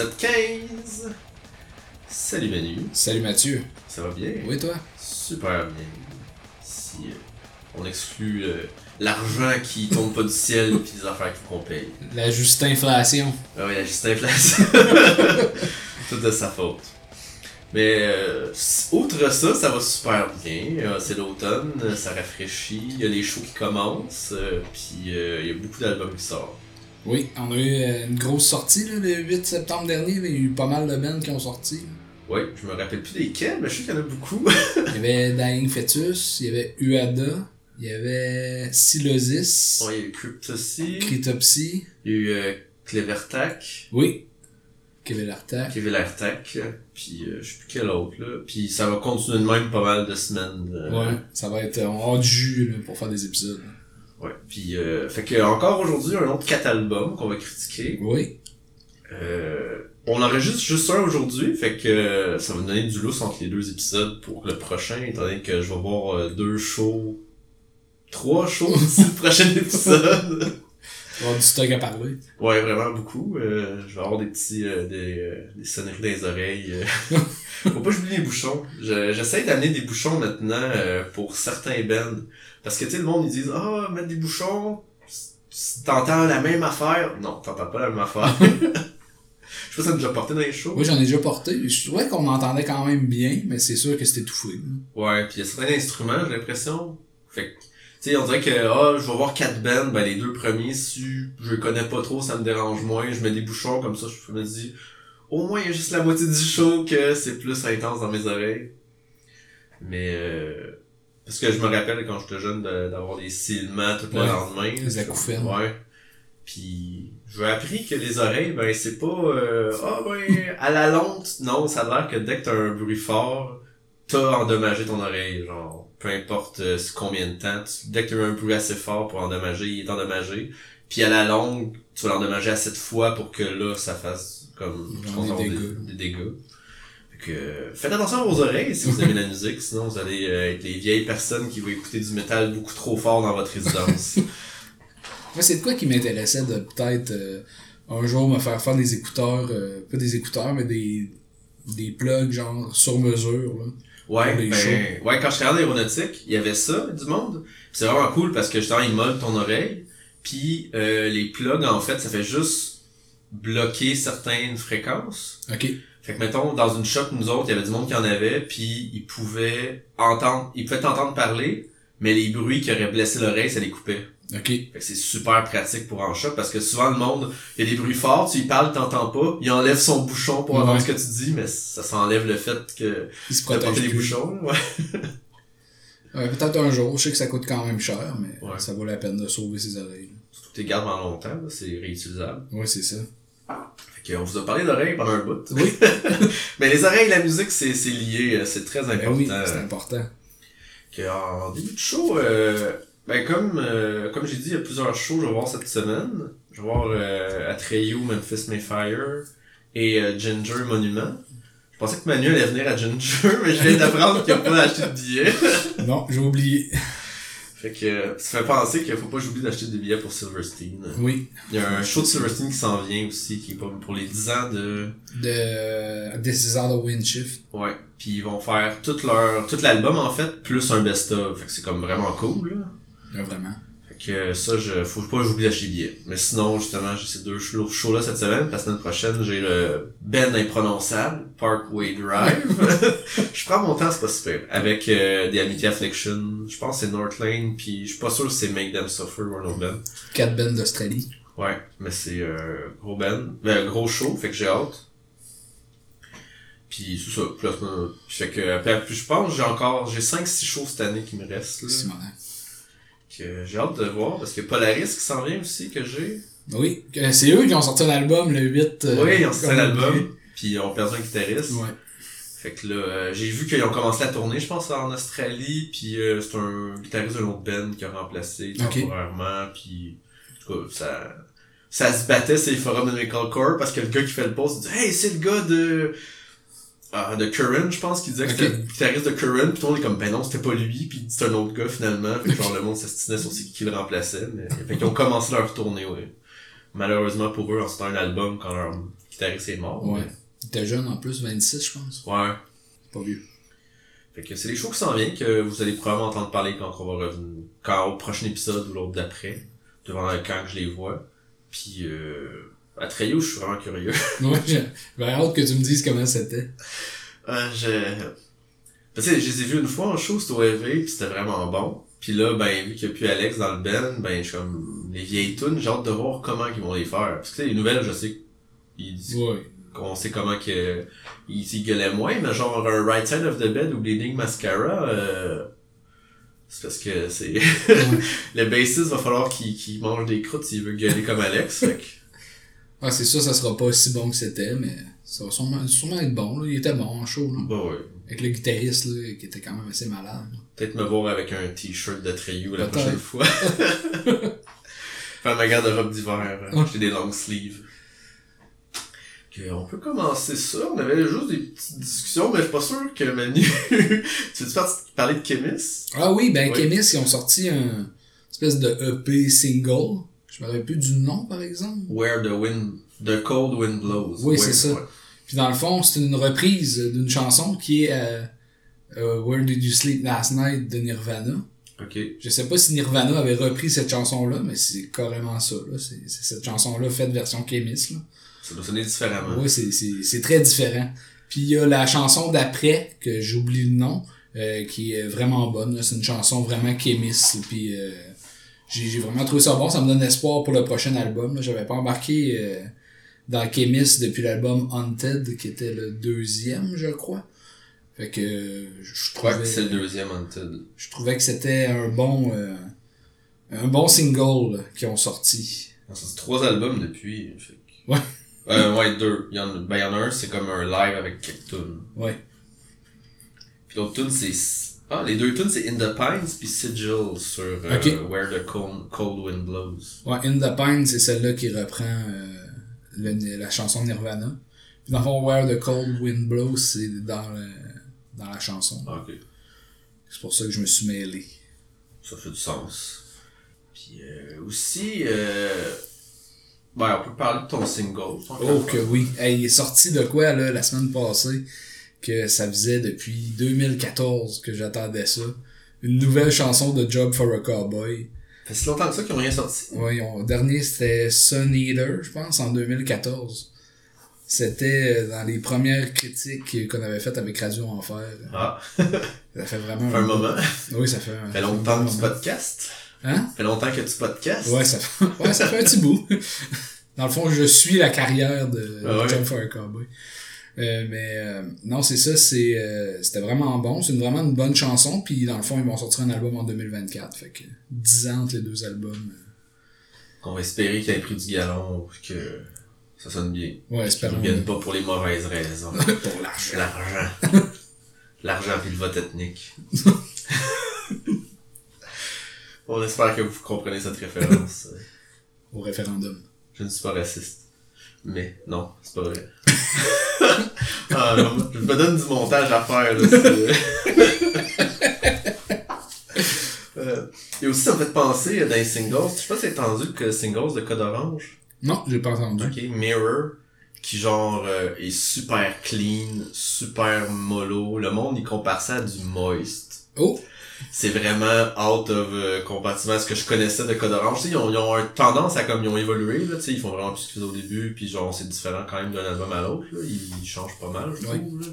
Épisode 15. Salut Manu. Salut Mathieu. Ça va bien? Oui, toi? Super bien. Si euh, on exclut euh, l'argent qui tombe pas du ciel puis les affaires qu'on paye. La juste inflation. Ah oui, la juste inflation. Tout de sa faute. Mais euh, outre ça, ça va super bien. C'est l'automne, ça rafraîchit, il y a les shows qui commencent, puis il y a beaucoup d'albums qui sortent. Oui, on a eu euh, une grosse sortie là, le 8 septembre dernier. Il y a eu pas mal de bands qui ont sorti. Oui, je me rappelle plus desquels, mais je sais qu'il y en a beaucoup. Il y avait Dying Fetus, il y avait Uada, il y avait Silosis, Bon, il y a eu Crypt aussi. Cryptopsy, Il y a eu euh, Clevertac, oui, Kevin Artak. Kevin Artac, puis euh, je sais plus quel autre là. Puis ça va continuer de même pas mal de semaines. euh, Ouais, ça va être. On aura du jus là, pour faire des épisodes. Ouais. Puis euh, fait que encore aujourd'hui un autre 4 albums qu'on va critiquer. Oui, Euh, on enregistre juste un aujourd'hui, fait que euh, ça va donner du lousse entre les deux épisodes pour le prochain, étant donné que je vais voir euh, deux shows, trois shows d'ici le prochain épisode. on va avoir du stock à parler. Ouais, vraiment beaucoup. Euh, je vais avoir des petits euh, des, euh, des sonneries dans les oreilles. Faut pas que j'oublie les bouchons. Je- J'essaie d'amener des bouchons maintenant euh, pour certains bands. Parce que tu sais, le monde ils disent Ah, mettre des bouchons, t'entends la même affaire. Non, t'entends pas la même affaire. Je sais pas si ça nous a porté dans les shows. Oui, j'en ai déjà porté. Je trouvais qu'on entendait quand même bien, mais c'est sûr que c'était étouffé. là. Ouais, puis il y a certains instruments, j'ai l'impression. Fait que, tu sais, on dirait que, ah, je vais voir quatre bands, ben les deux premiers, si je connais pas trop, ça me dérange moins, je mets des bouchons, comme ça, je me dis, au moins, il y a juste la moitié du show que c'est plus intense dans mes oreilles. Mais, euh, parce que je me rappelle quand j'étais jeune de- d'avoir des silements tout le Ouais, lendemain. les acouphènes. Ouais. Puis, j'ai appris que les oreilles, ben, c'est pas, euh, ah, ben, à la longue, non, ça a l'air que dès que t'as un bruit fort, t'as endommagé ton oreille, genre, peu importe euh, combien de temps, tu- dès que t'as un bruit assez fort pour endommager, il est endommagé. Puis à la longue, tu vas l'endommager assez de fois pour que là, ça fasse comme des des dégâts. Euh, faites attention à vos oreilles si vous aimez la musique, sinon vous allez euh, être les vieilles personnes qui vont écouter du métal beaucoup trop fort dans votre résidence. Moi, c'est de quoi qui m'intéressait de peut-être euh, un jour me faire faire des écouteurs, euh, pas des écouteurs, mais des, des plugs genre sur mesure. Là. Ouais, ben, ouais, quand je travaillais en aéronautique, il y avait ça, du monde. C'est vraiment cool parce que justement, ils mollent ton oreille. Puis les plugs, en fait, ça fait juste bloquer certaines fréquences. Ok. Fait que mettons, dans une shop, nous autres, il y avait du monde qui en avait, puis ils pouvaient entendre, ils pouvaient t'entendre parler, mais les bruits qui auraient blessé l'oreille, ça les coupait. Ok. Fait que c'est super pratique pour en shop parce que souvent le monde, il y a des bruits forts, tu y parles, t'entends pas, il enlève son bouchon pour entendre Ouais. ce que tu dis, mais ça s'enlève le fait que Il se t'as porté protège les bouchons. Ouais. Ouais, peut-être un jour. Je sais que ça coûte quand même cher, mais Ouais. ça vaut la peine de sauver ses oreilles. Surtout que t'es gardes pendant longtemps, là, c'est réutilisable. Ouais, c'est ça. Fait qu'on vous a parlé d'oreilles pendant un bout. Oui. Mais les oreilles et la musique, c'est, c'est lié, euh, c'est très Ben important. oui, c'est important. Que en début de show, euh, ben comme, euh, comme j'ai dit, il y a plusieurs shows que je vais voir cette semaine. Je vais voir euh, Atreyu, Memphis Mayfire et euh, Ginger Monument. Je pensais que Manu allait venir à Ginger, mais je viens d'apprendre qu'il n'a pas acheté de billets. Non, j'ai oublié. Fait que ça fait penser qu'il faut pas que j'oublie d'acheter des billets pour Silverstein. Oui. Il y a un show de Silverstein qui s'en vient aussi, qui est pour les 10 ans de... De This is Halloween Shift. Ouais. Puis ils vont faire tout leur tout l'album en fait, plus un best-of. Fait que c'est comme vraiment cool là. Là, vraiment. Que ça, je, faut pas que des billets. Mais sinon, justement, j'ai ces deux shows- shows-là cette semaine. La semaine prochaine, j'ai le Ben imprononçable, Parkway Drive. je prends mon temps, c'est pas super. Avec euh, des Amity Affliction. Je pense que c'est Northlane, puis je suis pas sûr si c'est Make Them Suffer ou un autre band. Quatre bands d'Australie. Ouais, mais c'est euh, gros band. Ben, gros show, fait que j'ai hâte. Puis c'est ça. Euh, fait que, puis je pense j'ai encore, j'ai 5-6 shows cette année qui me restent. Là. Que j'ai hâte de voir, parce que Polaris qui s'en vient aussi, que j'ai. Oui. C'est eux qui ont sorti un album le 8. euh, oui, ils ont sorti comme- l'album, puis ils ont perdu un guitariste. Ouais. Fait que là, euh, j'ai vu qu'ils ont commencé la tournée, je pense, en Australie, puis euh, c'est un guitariste d'un autre band qui a remplacé Ok. temporairement, puis en tout cas, ça, ça se battait sur les forums de Metalcore parce que le gars qui fait le post dit « Hey, c'est le gars de... Ah, de Curran, je pense, qui disait que c'était le guitariste de Curran, puis tout le monde est comme « Ben non, c'était pas lui, puis c'est un autre gars finalement. » Fait que genre, le monde s'astinait sur qui le remplaçait, mais... Fait qu'ils ont commencé leur tournée, ouais. malheureusement pour eux, on sortait un album quand leur guitariste est mort. Ouais. Il était jeune en plus, 26, je pense. Ouais. Pas vieux. Fait que c'est des shows qui s'en viennent que vous allez probablement entendre parler quand on va revenir, quand au prochain épisode ou l'autre d'après, devant quand je les vois. Puis, euh, à Treyo, je suis vraiment curieux. Ouais, j'ai hâte que tu me dises comment c'était. Euh, je... Tu sais, je les ai vus une fois en show, c'était au EV, pis c'était vraiment bon. Puis là, ben, vu qu'il n'y a plus Alex dans le band, ben, je suis comme, les vieilles tunes, j'ai hâte de voir comment ils vont les faire. Parce que, tu sais, les nouvelles, je sais qu'ils disent Ouais. qu'on sait comment que, ils s'y gueulaient moins, mais genre, un Right Side of the Bed ou Bleeding Mascara, euh, c'est parce que c'est, le bassiste va falloir qu'il, qu'il mange des croûtes s'il veut gueuler comme Alex, fait que, Ah, c'est sûr, ça sera pas aussi bon que c'était, mais ça va sûrement, sûrement être bon, là. Il était bon en show, là. bah ouais. Avec le guitariste, là, qui était quand même assez malade. Peut-être me voir avec un t-shirt de Treyu la prochaine fois. Faire ma garde-robe d'hiver. J'ai des long sleeves. On peut commencer ça. On avait juste des petites discussions, mais je suis pas sûr que Manu... tu veux parler de Kémis? Ah oui, ben, Oui. Ils ont sorti un espèce de EP single. Je me rappelle plus du nom, par exemple. Where the wind... The cold wind blows. Oui, c'est ça. ouais. Puis dans le fond, c'est une reprise d'une chanson qui est euh, euh, Where Did You Sleep Last Night de Nirvana. Ok. Je sais pas si Nirvana avait repris cette chanson-là, mais c'est carrément ça. là. C'est cette chanson-là faite version Kémis. Là. Ça doit sonner différemment. Ouais, c'est- c'est c'est très différent. Puis il y a la chanson d'après, que j'oublie le nom, euh, qui est vraiment bonne. C'est une chanson vraiment Kémis. Puis euh, j'ai vraiment trouvé ça bon. Ça me donne espoir pour le prochain album. J'avais pas embarqué euh, dans Kémis depuis l'album Haunted, qui était le deuxième, je crois. Fait que euh, je trouvais, Ouais, c'est le deuxième Haunted. je trouvais que c'était un bon euh, un bon single qu'ils ont sorti. Ça c'est trois albums depuis. fait que- Ouais. Euh, ouais, deux. Il y en, ben, il y en a un, c'est comme un live avec quelques tunes. Ouais. Puis l'autre tune c'est ah les deux tunes c'est In the Pines puis Sigil sur euh. Where the Cold, Cold Wind Blows. Ouais, In the Pine, c'est celle-là qui reprend euh, le- la chanson de Nirvana. Puis dans le fond, Where the Cold Wind Blows, c'est dans, le- dans la chanson. Ah, ok, C'est pour ça que je me suis mêlé. ça fait du sens. Puis euh, aussi euh... ben on peut parler de ton single. Oh que oui. Hey, il est sorti de quoi là la semaine passée? Que ça faisait depuis 2014 que j'attendais ça. Une nouvelle chanson de Job for a Cowboy. Ça fait si longtemps que ça qu'ils ont rien sorti. Ont- le dernier c'était Sun Eater, je pense, en 2014. C'était euh, dans les premières critiques qu'on avait faites avec Radio Enfer. Ah, Ça fait vraiment ça fait un moment. Oui, ça fait un. Ça fait longtemps que tu podcastes. Hein? Ça fait longtemps que tu podcastes. Ouais, ça fait, ouais, ça fait un petit bout. Dans le fond, je suis la carrière de Ah ouais. John for a Cowboy. Euh, mais euh, non, c'est ça, c'est euh, c'était vraiment bon. C'est une- vraiment une bonne chanson. Puis dans le fond, ils vont sortir un album en 2024. Fait que 10 ans entre les deux albums. On va espérer qu'il ait pris du galon que ça sonne bien. Ouais, Qu'ils espérons. ne viennent pas pour les mauvaises raisons. Pour l'argent. L'argent. L'argent puis le vote ethnique. On espère que vous comprenez cette référence. Au référendum. Je ne suis pas raciste. Mais non, c'est pas vrai. ah non, je me donne du montage à faire là. Euh, et aussi, ça me fait penser dans les singles. Je sais pas si t'as entendu que singles de Code Orange? Non, j'ai pas entendu. Ok, Mirror, qui genre euh, est super clean, super mollo. Le monde, il compare ça à du moist. Oh! C'est vraiment out of euh, compatiment à ce que je connaissais de Code Orange. Tu sais, ils ont, ils ont une tendance à comme ils ont évolué, là, tu sais, ils font vraiment plus ce qu'ils faisaient au début, puis genre c'est différent quand même d'un album à l'autre, là. Ils, changent pas mal, je trouve, là.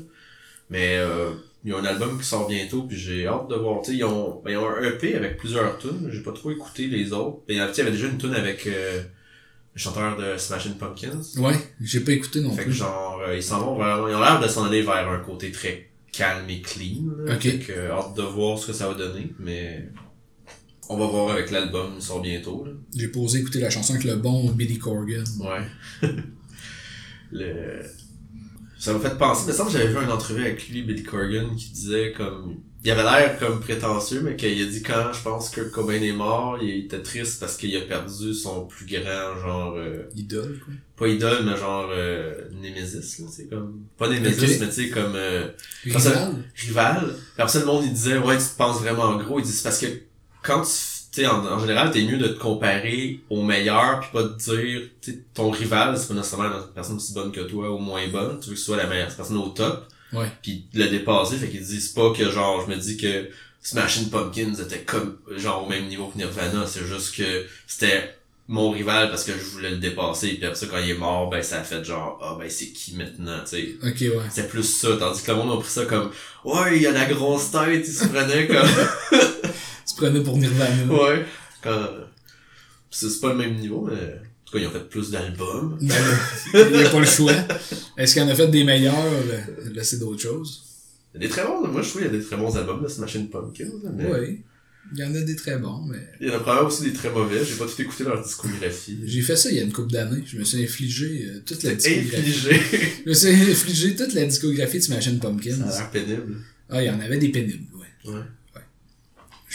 Mais euh, ils ont un album qui sort bientôt, puis j'ai hâte de voir. Tu sais, ils ont, ben, ils ont un EP avec plusieurs tunes. J'ai pas trop écouté les autres. Ben, il y a- il y avait déjà une tune avec euh, le chanteur de Smashing Pumpkins. Ouais, j'ai pas écouté non Fait que plus. genre, euh, ils s'en vont vraiment, ils ont l'air de s'en aller vers un côté très calme et clean. là. Ok. Fait que, hâte de voir ce que ça va donner, mais on va voir avec l'album, il sort bientôt. J'ai posé écouter la chanson avec le bon Billy Corgan. Ouais. le... Ça m'a fait penser, semble que j'avais vu une entrevue avec lui, Billy Corgan, qui disait comme, il avait l'air comme prétentieux, mais qu'il a dit quand, je pense, que Cobain est mort, il était triste parce qu'il a perdu son plus grand, genre, euh, Idole, quoi. pas idole, mais genre euh, Nemesis, là, c'est comme... Pas Nemesis, Ok. mais tu sais, comme euh, Quand ça- Rival? rival. Puis après ça, le monde, il disait, ouais, tu te penses vraiment gros. Il dit, c'est parce que quand tu... Sais, en, en général, t'es mieux de te comparer au meilleur puis pas de dire, tu sais, ton rival, c'est pas nécessairement une personne aussi bonne que toi ou moins bonne. Tu veux que ce soit la meilleure personne au top. Ouais. Puis le dépasser, fait qu'ils disent pas que genre, je me dis que Smashing Pumpkins était comme, genre, au même niveau que Nirvana. C'est juste que c'était mon rival parce que je voulais le dépasser. Puis après ça, quand il est mort, ben, ça a fait genre, ah, ben, c'est qui maintenant, tu sais. Ok, ouais. C'est plus ça, tandis que le monde a pris ça comme Ouais, il y a la grosse tête, il se prenait comme prenais pour Nirvana. Ouais. Quand... C'est pas le même niveau, mais en tout cas, ils ont fait plus d'albums. Ben, il y a pas le choix. Est-ce qu'il en a fait des meilleurs? euh, Là, c'est d'autres choses. Il y a des très bons, moi je trouve qu'il y a des très bons albums de Smashing Pumpkins, mais Oui. Il y en a des très bons, mais. il y en a probablement aussi des très mauvais, j'ai pas tout écouté leur discographie. J'ai fait ça il y a une couple d'années. Je me suis infligé euh, toute la discographie. infligé. Je me suis infligé toute la discographie de Smashing Pumpkins. Ça a l'air pénible. Ah, il y en avait des pénibles, ouais. Ouais.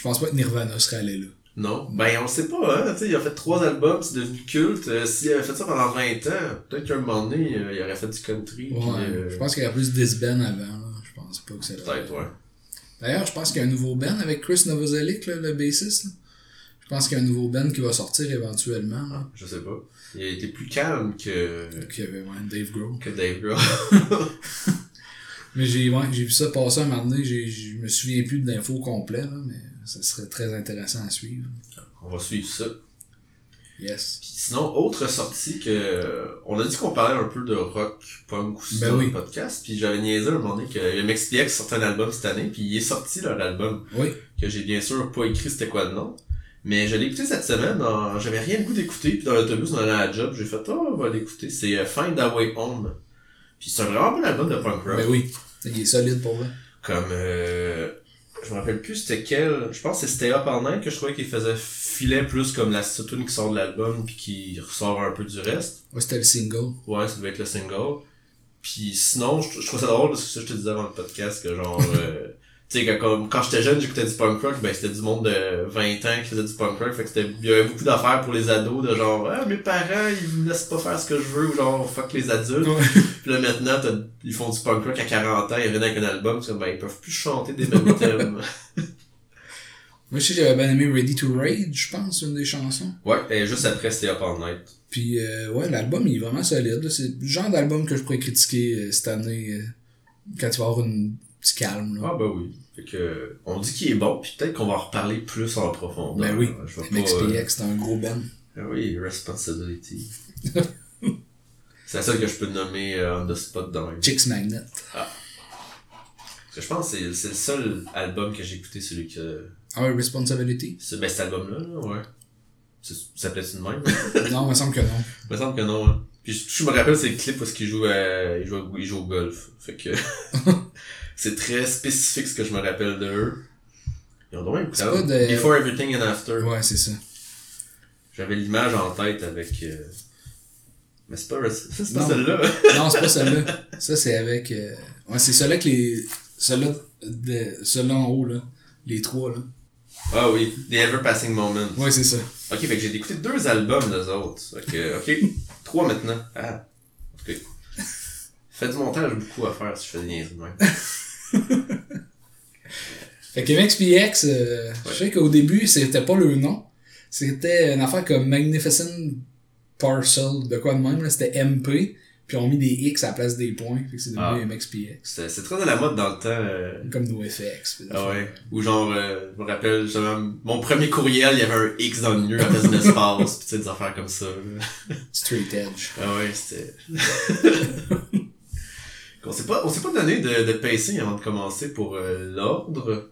Je pense pas que Nirvana serait allé là. Non. Ben, on sait pas, hein. Tu sais, il a fait trois albums, c'est devenu culte. Euh, S'il avait fait ça pendant 20 ans, peut-être qu'à un moment donné, euh, il aurait fait du country. puis, Ouais. euh, Je pense qu'il y a plus d'Isben avant, là. Je pense pas que c'est là. Peut-être, ouais. D'ailleurs, je pense qu'il y a un nouveau band avec Chris Novoselic, là, le bassiste. Je pense qu'il y a un nouveau band qui va sortir éventuellement. Là. Je sais pas. Il a été plus calme que, Qui avait ouais, Dave Grohl. que Dave Grohl. Mais j'ai ouais, vu ça passer un moment donné. Je me souviens plus de l'info complet, là, mais ça serait très intéressant à suivre. On va suivre ça. Yes. Puis sinon, autre sortie que. On a dit qu'on parlait un peu de rock, punk ou Ben dans oui. le podcast. Puis j'avais niaisé un moment donné que MXPX sortait un album cette année. Puis il est sorti leur album. Oui. Que j'ai bien sûr pas écrit c'était quoi le nom. Mais je l'ai écouté cette semaine. dans- J'avais rien le goût d'écouter. Puis dans l'autobus, on allait à la job. J'ai fait, oh, on va l'écouter. C'est euh, Find a Way Home. Puis c'est un vraiment bon album de punk rock. Ben oui. Il est solide pour vrai. Comme euh, je me rappelle plus c'était quel. Je pense que c'était Up All Night que je trouvais qu'il faisait filet plus comme la tune qui sort de l'album puis qui ressort un peu du reste. Ouais, c'était le single. Ouais, ça devait être le single. Puis sinon, je, je trouve ça drôle parce que ça je te disais avant le podcast que genre euh, tu sais que comme quand j'étais jeune, j'écoutais du punk rock, ben c'était du monde de 20 ans qui faisait du punk rock, fait que c'était il y avait beaucoup d'affaires pour les ados de genre ah mes parents, ils me laissent pas faire ce que je veux ou genre fuck les adultes. Puis là, maintenant, ils font du punk rock à 40 ans, ils viennent avec un album, c'est comme, ben, ils peuvent plus chanter des mêmes thèmes. Moi, je sais que j'avais bien aimé Ready to Rage, je pense, une des chansons. Ouais, et juste après, c'était Up All Night. Puis, euh, ouais, l'album, il est vraiment solide. C'est le genre d'album que je pourrais critiquer euh, cette année euh, quand il va y avoir une petit calme. Là. Ah, bah oui. Fait que, on dit qu'il est bon, puis peut-être qu'on va en reparler plus en profondeur. Ben oui. Je vais pas, euh, MXPX, c'est un gros band. ah oui, Responsibility. c'est la seule que je peux nommer euh, on the spot dans même. Chicks Magnet. Parce que je pense que c'est- le seul album que j'ai écouté, celui que. Ah ouais, Responsibility? C'est ben, cet album-là, là, ouais. Ça s'appelait-tu de même? non, il me semble que non. Il me semble que non, hein. Puis je, je me rappelle c'est le clip où il joue, à, il, joue il joue au golf. Fait que c'est très spécifique ce que je me rappelle de eux. Ils ont donc de- Before Everything and After. Ouais, c'est ça. J'avais l'image en tête avec... euh, Mais c'est pas, c'est pas Non. celle-là. Non, c'est pas celle-là. Ça, c'est avec... euh, Ouais, c'est celle-là que les... Celle-là, de... celle-là en haut, là. Les trois, là. ah oui, The Ever Passing Moment. Ouais, c'est ça. Ok, fait que j'ai écouté deux albums des autres. Ok, ok. Trois maintenant. Ah. Ok. Fait du montage beaucoup à faire si je fais des niaiseries de même. Fait que MXPX, euh, je sais qu'au début, c'était pas le nom. C'était une affaire comme Magnificent Parcel, de quoi de même. C'était MP, puis on mis des X à la place des points. Fait que c'est devenu Ah. MXPX. C'est très à la mode dans le temps. euh, Comme NoFX. Ah ouais. Ou genre, euh, je me rappelle, mon premier courriel, il y avait un X dans le milieu à place d'un espace, pis tu sais, des affaires comme ça. là. Straight Edge. Ah ouais, c'était... on s'est pas, on s'est pas donné de, de pacing avant de commencer pour euh, l'ordre.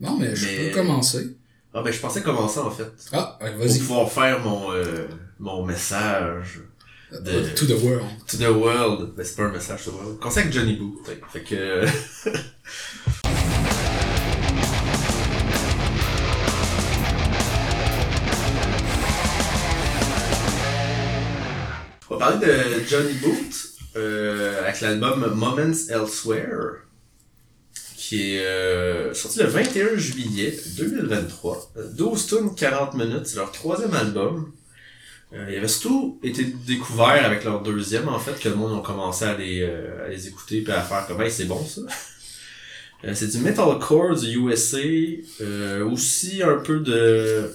Non, mais je peux commencer. Ah ben, je pensais commencer en fait. Ah, ouais, Pour vas-y. pouvoir faire mon, euh, mon message de- To the world. to the world. Ben, c'est pas un message to the world. Commencer avec Johnny Boo. Fait que... On va parler de Johnny Boot euh, avec l'album Moments Elsewhere qui est euh, sorti le 21 juillet 2023. Euh, 12 tunes, 40 minutes, c'est leur troisième album. Euh, il avait surtout été découvert avec leur deuxième en fait que le monde a commencé à les, euh, à les écouter puis à faire comme hey, c'est bon ça. C'est du metalcore du USA, aussi un peu de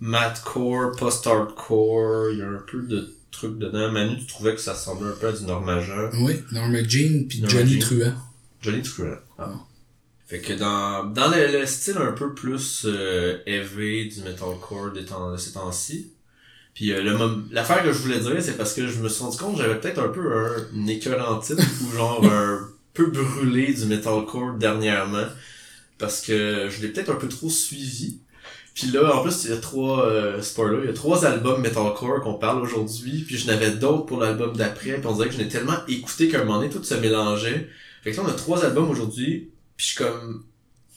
mathcore, post-hardcore, il y a un peu de trucs dedans. Manu, tu trouvais que ça ressemblait un peu à du Normagen. Oui, Norma Jean puis Johnny Jean. Truant. Johnny Truant. Ah. Fait que dans, dans le, le style un peu plus euh, heavy du metalcore des temps, de ces temps-ci. Puis euh, le l'affaire que je voulais dire, c'est parce que je me suis rendu compte que j'avais peut-être un peu un, écœurantite ou genre un peu brûlé du metalcore dernièrement. Parce que je l'ai peut-être un peu trop suivi. Puis là, en plus, il y a trois, euh, spoiler, il y a trois albums metalcore qu'on parle aujourd'hui, puis je n'avais d'autres pour l'album d'après, puis on dirait que je l'ai tellement écouté qu'à un moment donné, tout se mélangeait. Fait que là, on a trois albums aujourd'hui, puis je comme...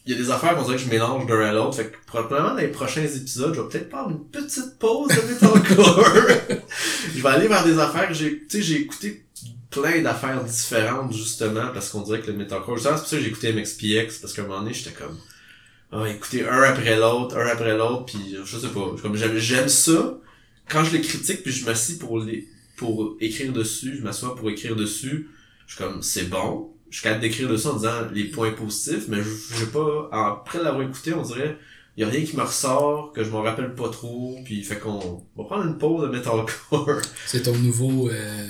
Il y a des affaires qu'on dirait que je mélange d'un à l'autre, fait que probablement dans les prochains épisodes, je vais peut-être prendre une petite pause de metalcore. je vais aller vers des affaires que j'ai... Tu sais, j'ai écouté plein d'affaires différentes, justement, parce qu'on dirait que le metalcore... C'est pour ça que j'ai écouté MXPX, parce qu'à un moment donné, j'étais comme... Ah, écouter un après l'autre, un après l'autre, puis je sais pas, comme j'aime, j'aime ça. Quand je les critique, puis je m'assis pour les, pour écrire dessus, je m'assois pour écrire dessus, je suis comme, c'est bon. Je suis capable d'écrire dessus en disant les points positifs, mais je pas, après l'avoir écouté, on dirait, y a rien qui me ressort, que je m'en rappelle pas trop, puis fait qu'on va prendre une pause de metalcore. C'est ton nouveau euh,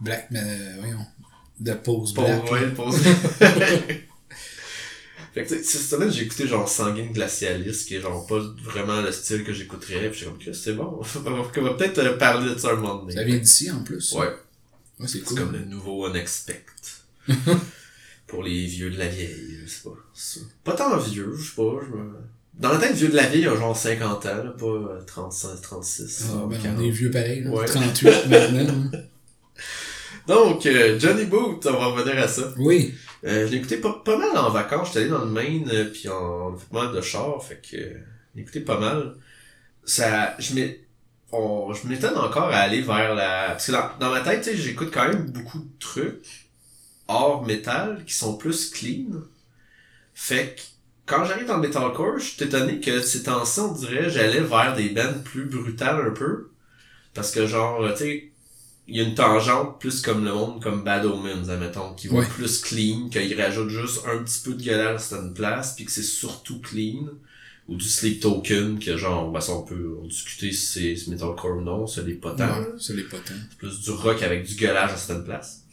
Black, euh, voyons, de pause Pause, Black. ouais, pause. fait que, tu sais, cette semaine, j'ai écouté genre Sanguine Glacialiste, qui est genre pas vraiment le style que j'écouterais, pis j'étais comme, c'est bon, on va peut-être euh, parler de ça un moment donné. Ça vient d'ici en plus. Ouais, Ouais, c'est c'est cool. comme le nouveau Unexpect. Pour les vieux de la vieille, je sais pas. c'est- Pas tant vieux, je sais pas, je me... Dans la tête, vieux de la vieille, il y a genre 50 ans, là, pas euh, 35, 36. Ah, ben, 40. on est vieux pareil, là. Ouais. 38 maintenant. hein. Donc, euh, Johnny Boot, on va revenir à ça. Oui. Euh, je l'ai écouté pas, pas mal en vacances. J'étais allé dans le Maine, euh, puis on a fait mal de char, fait que euh, j'ai écouté pas mal. Ça, je on, je m'étonne encore à aller vers la, parce que dans, dans ma tête, j'écoute quand même beaucoup de trucs hors métal qui sont plus clean. Fait que quand j'arrive dans le metalcore, je suis étonné que ces temps-ci, on dirait, j'allais vers des bands plus brutales un peu. Parce que genre, tu sais, il y a une tangente plus comme le monde comme Bad Omens, admettons, qui va Ouais. plus clean, qu'il rajoute juste un petit peu de gueulage à certaines places, puis que c'est surtout clean. Ou du Sleep Token, que genre, bah ça on peut en discuter si c'est metalcore ou non, c'est les potents. Ouais, c'est les. C'est plus du rock avec du gueulage à certaines places.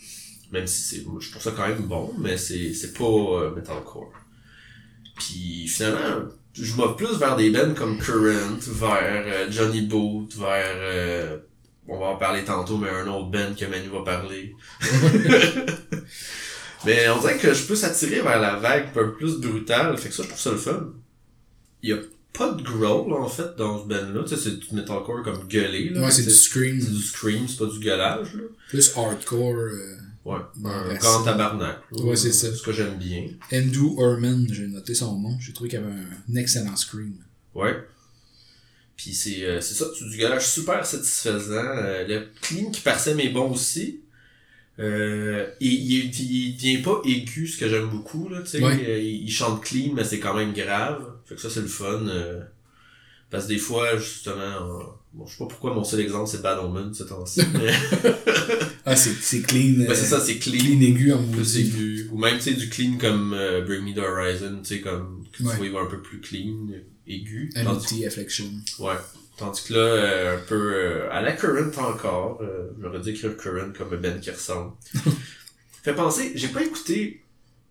Même si c'est, je trouve ça quand même bon, mais c'est, c'est pas euh, metalcore. Puis finalement, je vais plus vers des bands comme Current, vers euh, Johnny Boot, vers, euh, on va en parler tantôt, mais un autre band que Manu va parler. mais on dirait que je peux s'attirer vers la vague un peu plus brutale, fait que ça, je trouve ça le fun. Il y a pas de growl, en fait, dans ce band-là, tu sais, c'est du metalcore comme gueulé, là. Ouais, c'est du c'est scream. du scream, c'est pas du gueulage, là. Plus hardcore. euh, Ouais, Bon, un grand tabarnak. Ouais, c'est ça. Ce que j'aime bien. Andrew Herman, j'ai noté son nom. J'ai trouvé qu'il avait un excellent scream. Ouais. Puis c'est euh, c'est ça, c'est du galage super satisfaisant. Euh, le clean qui parsème est bon aussi. Euh, et il, il, il devient pas aigu, ce que j'aime beaucoup. Là, tu sais. Ouais. Euh, il, il chante clean, mais c'est quand même grave. Fait que ça, c'est le fun. euh, parce que des fois, justement, euh, bon, je sais pas pourquoi mon seul exemple, c'est Bad Omen, ce temps-ci. Ah, c'est c'est clean. euh, c'est ça, c'est clean. Clean aigu en plus maudit. aigu. Ou même, tu sais, du clean comme euh, Bring Me the Horizon, tu sais, comme, que tu un peu plus clean, aigu. Tandis, Amity Affliction. ouais. Tandis que là, euh, un peu, euh, à la Current encore, euh, j'aurais dû écrire Current comme Ben qui ressemble. Fait penser, j'ai pas écouté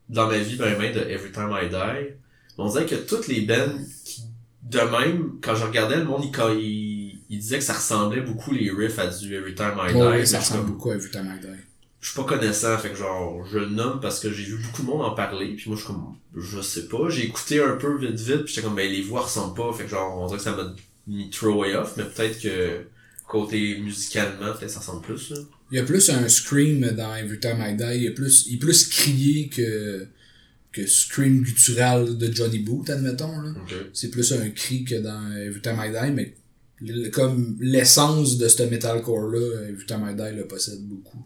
dans ma vie ben ben de Every Time I Die, mais on dirait que toutes les bands qui, de même, quand je regardais le monde, quand il, il disait que ça ressemblait beaucoup les riffs à du Every Time I Die. Ouais, mais ça ressemble comme- beaucoup à Every Time I Die. Je suis pas connaissant, fait que genre, je le nomme parce que j'ai vu beaucoup de monde en parler, puis moi je suis comme, je sais pas, j'ai écouté un peu vite vite, puis j'étais comme, ben les voix ressemblent pas, fait que genre, on dirait que ça m'a mis throw way off, mais peut-être que côté musicalement, peut-être ça ressemble plus, là. Il y a plus un scream dans Every Time I Die. Il, y a plus, il est plus crié que, que scream guttural de Johnny Boot, admettons. Là. Ok. C'est plus un cri que dans Every Time I Die, mais comme l'essence de ce metalcore-là, Every Time I Die le possède beaucoup.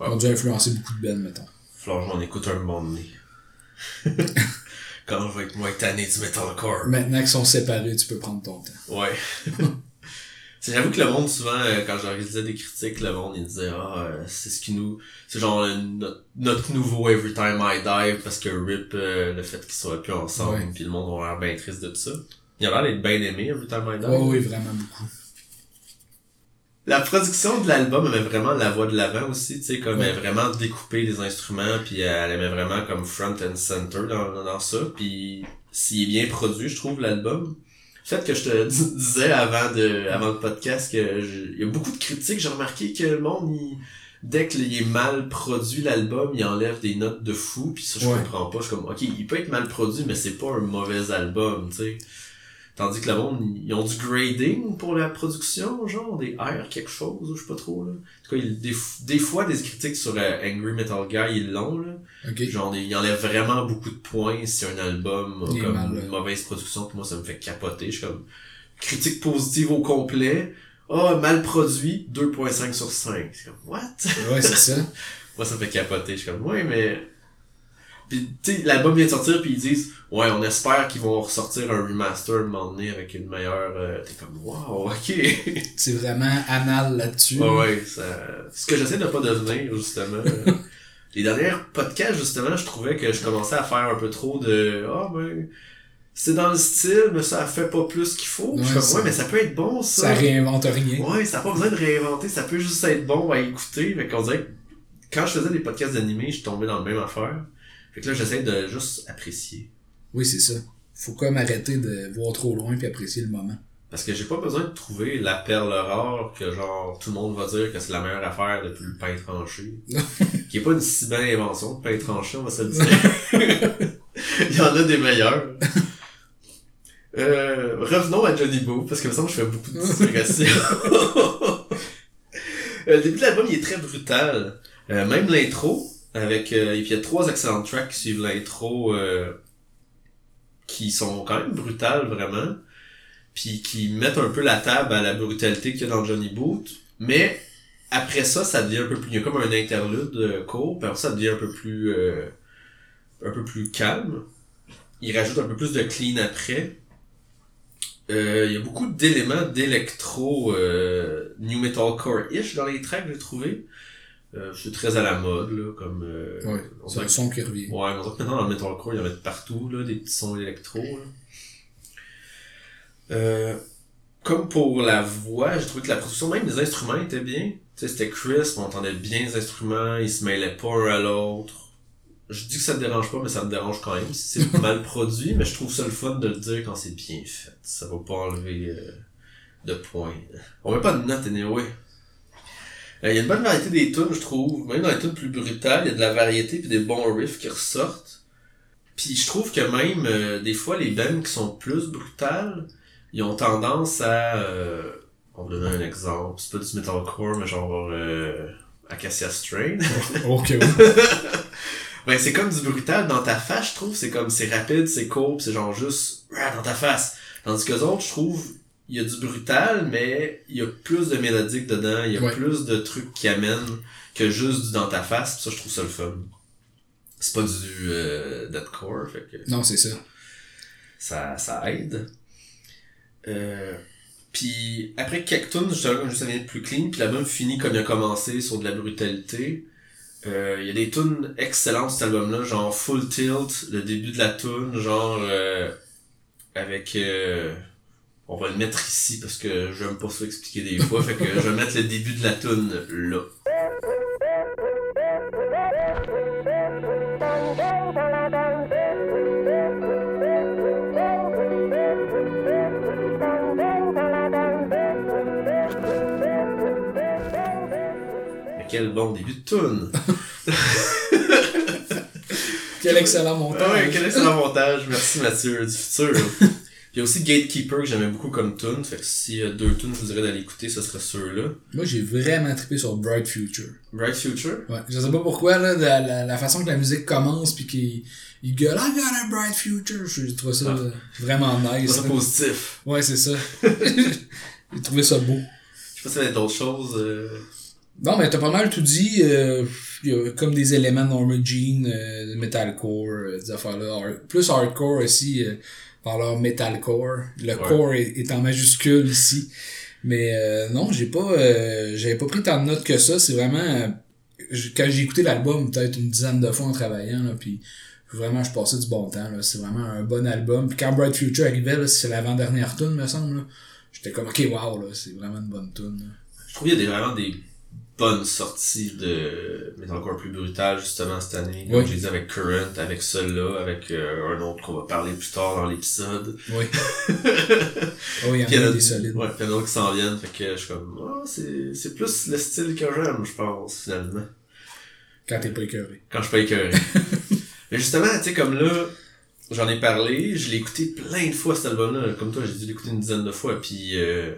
Ouais. On a dû influencer beaucoup de bands, mettons. Falloir que j'en écoute un moment donné. Quand je vais être moins tanné du metalcore? Maintenant qu'ils sont séparés, tu peux prendre ton temps. Ouais. J'avoue que le monde souvent euh, quand je lisais des critiques, le monde il disait ah euh, c'est ce qui nous c'est genre euh, notre, notre nouveau Every Time I Die parce que Rip le fait qu'ils soient plus ensemble puis le monde a l'air bien triste de ça. Il a l'air d'être bien aimé Every Time I Die. Ouais, oui, vraiment beaucoup. La production de l'album avait vraiment la voix de l'avant aussi, tu sais, comme elle vraiment découpé les instruments, puis elle aimait vraiment comme front and center dans, dans ça, puis s'il est bien produit, je trouve, l'album. Le fait que je te dis- disais avant de avant le podcast que il y a beaucoup de critiques, j'ai remarqué que le monde, il, dès qu'il est mal produit l'album, il enlève des notes de fou, puis ça je Ouais. comprends pas, je suis comme, ok, il peut être mal produit, mais c'est pas un mauvais album, tu sais. Tandis que le monde, ils ont du grading pour la production, genre des R quelque chose, ou je sais pas trop, là. En tout cas, ils- des, des fois, des critiques sur euh, Angry Metal Guy, ils l'ont, là. Ok. Genre, ils enlèvent vraiment beaucoup de points si un album a comme mal, une mauvaise production, puis moi, ça me fait capoter. Je suis comme, critique positive au complet. Ah, mal produit, 2.5 sur 5. C'est comme, what? Ouais, c'est ça. Moi, ça me fait capoter. Je suis comme, ouais, mais... Puis, tu sais, l'album vient de sortir, puis ils disent, ouais, on espère qu'ils vont ressortir un remaster un moment donné avec une meilleure... euh, T'es comme, wow, ok. C'est vraiment anal là-dessus. ouais, ouais, ça... Ce que j'essaie de pas devenir, justement. Les derniers podcasts, justement, je trouvais que je commençais à faire un peu trop de, ah, ben... C'est dans le style, mais ça fait pas plus qu'il faut. Je Ouais, comme, ouais, mais ça peut être bon, ça. Ça réinvente rien. Ouais, ça n'a pas besoin de réinventer, ça peut juste être bon à écouter. Fait qu'on dirait que quand je faisais des podcasts d'animé, je tombais dans la même affaire. Fait que là, j'essaie de juste apprécier. Oui, c'est ça. Faut comme arrêter de voir trop loin puis apprécier le moment. Parce que j'ai pas besoin de trouver la perle rare que genre tout le monde va dire que c'est la meilleure affaire depuis le pain tranché. qui est pas une si belle invention, le pain tranché, on va se le dire. Il y en a des meilleurs. Euh, revenons à Johnny Boo, parce que me semble que je fais beaucoup de digressions. Euh, le début de l'album, il est très brutal. Euh, même l'intro, avec euh, et puis il y a trois excellentes tracks qui suivent l'intro euh, qui sont quand même brutales vraiment puis qui mettent un peu la table à la brutalité qu'il y a dans Johnny Boot mais après ça ça devient un peu plus il y a comme un interlude euh, court puis après ça devient un peu plus euh, un peu plus calme. Il rajoute un peu plus de clean après. Euh, il y a beaucoup d'éléments d'électro euh, new metalcore-ish dans les tracks j'ai trouvé euh, c'est très à la mode là comme euh, Ouais. C'est un son qui revient. Ouais, on dirait que maintenant dans le metalcore, il y en a de partout, là, des petits sons électro. Là. Euh, comme pour la voix, j'ai trouvé que la production, même les instruments étaient bien. Tu sais, c'était crisp, on entendait bien les instruments, ils se mêlaient pas un à l'autre. Je dis que ça te dérange pas, mais ça me dérange quand même c'est mal produit, mais je trouve ça le fun de le dire quand c'est bien fait. Ça va pas enlever euh, de points. On met pas de notes, anyway. Euh, Il y a une bonne variété des tunes, je trouve. Même dans les tunes plus brutales, il y a de la variété puis des bons riffs qui ressortent. Puis je trouve que même euh, des fois les bands qui sont plus brutales, ils ont tendance à euh, on va donner un exemple, c'est pas du metalcore mais genre euh, Acacia Strain. Ok, oui. ben c'est comme du brutal dans ta face, je trouve, c'est comme c'est rapide, c'est court, pis c'est genre juste dans ta face. Tandis que les autres, je trouve il y a du brutal, mais il y a plus de mélodique dedans, il y a Ouais. plus de trucs qui amènent que juste du dans ta face, pis ça je trouve ça le fun. C'est pas du euh, deathcore, fait que Non, c'est ça. ça, ça aide. Euh, puis après quelques tunes, justement, comme je savais plus clean, puis l'album finit comme il a commencé sur de la brutalité. Euh, Il y a des tunes excellentes cet album-là, genre Full Tilt, le début de la tune, genre euh, avec euh, on va le mettre ici parce que j'aime pas ça expliquer des fois, fait que je vais mettre le début de la tune là. Mais quel bon début de tune! Quel excellent montage. ouais, quel excellent montage. Merci Mathieu du futur. Puis il y a aussi Gatekeeper que j'aimais beaucoup comme tune. Fait que s'il y a deux tunes, je vous dirais d'aller écouter, ce serait ceux-là. Moi, j'ai vraiment trippé sur Bright Future. Bright Future? Ouais. Je sais pas pourquoi, là, la, la, la façon que la musique commence pis qu'il il gueule I got a bright future. Je trouve ça Ah. vraiment nice. C'est positif. Ouais, c'est ça. j'ai trouvé ça beau. Je sais pas s'il y avait d'autres choses. euh, Bon, mais t'as pas mal tout dit. euh, Il y a comme des éléments de Norma Jean, euh, de metalcore, euh, des affaires-là. hard- plus hardcore aussi, euh, par leur metalcore. Le Ouais. core est, est en majuscule ici. Mais euh, non, j'ai pas euh, j'avais pas pris tant de notes que ça. C'est vraiment euh, quand j'ai écouté l'album peut-être une dizaine de fois en travaillant là, puis vraiment je passais du bon temps. là. C'est vraiment un bon album. Puis quand Bright Future arrivait, là, c'est l'avant-dernière tune me semble. là. J'étais comme ok wow là, c'est vraiment une bonne tune. là. Je trouve qu'il y a des, vraiment des bonnes sorties de metalcore plus brutal justement cette année. Comme Oui. j'ai dit avec Current, avec celui-là, avec euh, un autre qu'on va parler plus tard dans l'épisode. Oui. oh, il y en a des solides. Ouais, il y en a d'autres qui s'en viennent. Fait que je suis comme, ah, c'est, c'est plus le style que j'aime, je pense, finalement. Quand t'es pas écœuré. Quand je suis pas écœuré. Mais justement, tu sais, comme là, j'en ai parlé, je l'ai écouté plein de fois cet album-là. Comme toi, j'ai dû l'écouter une dizaine de fois. Puis euh,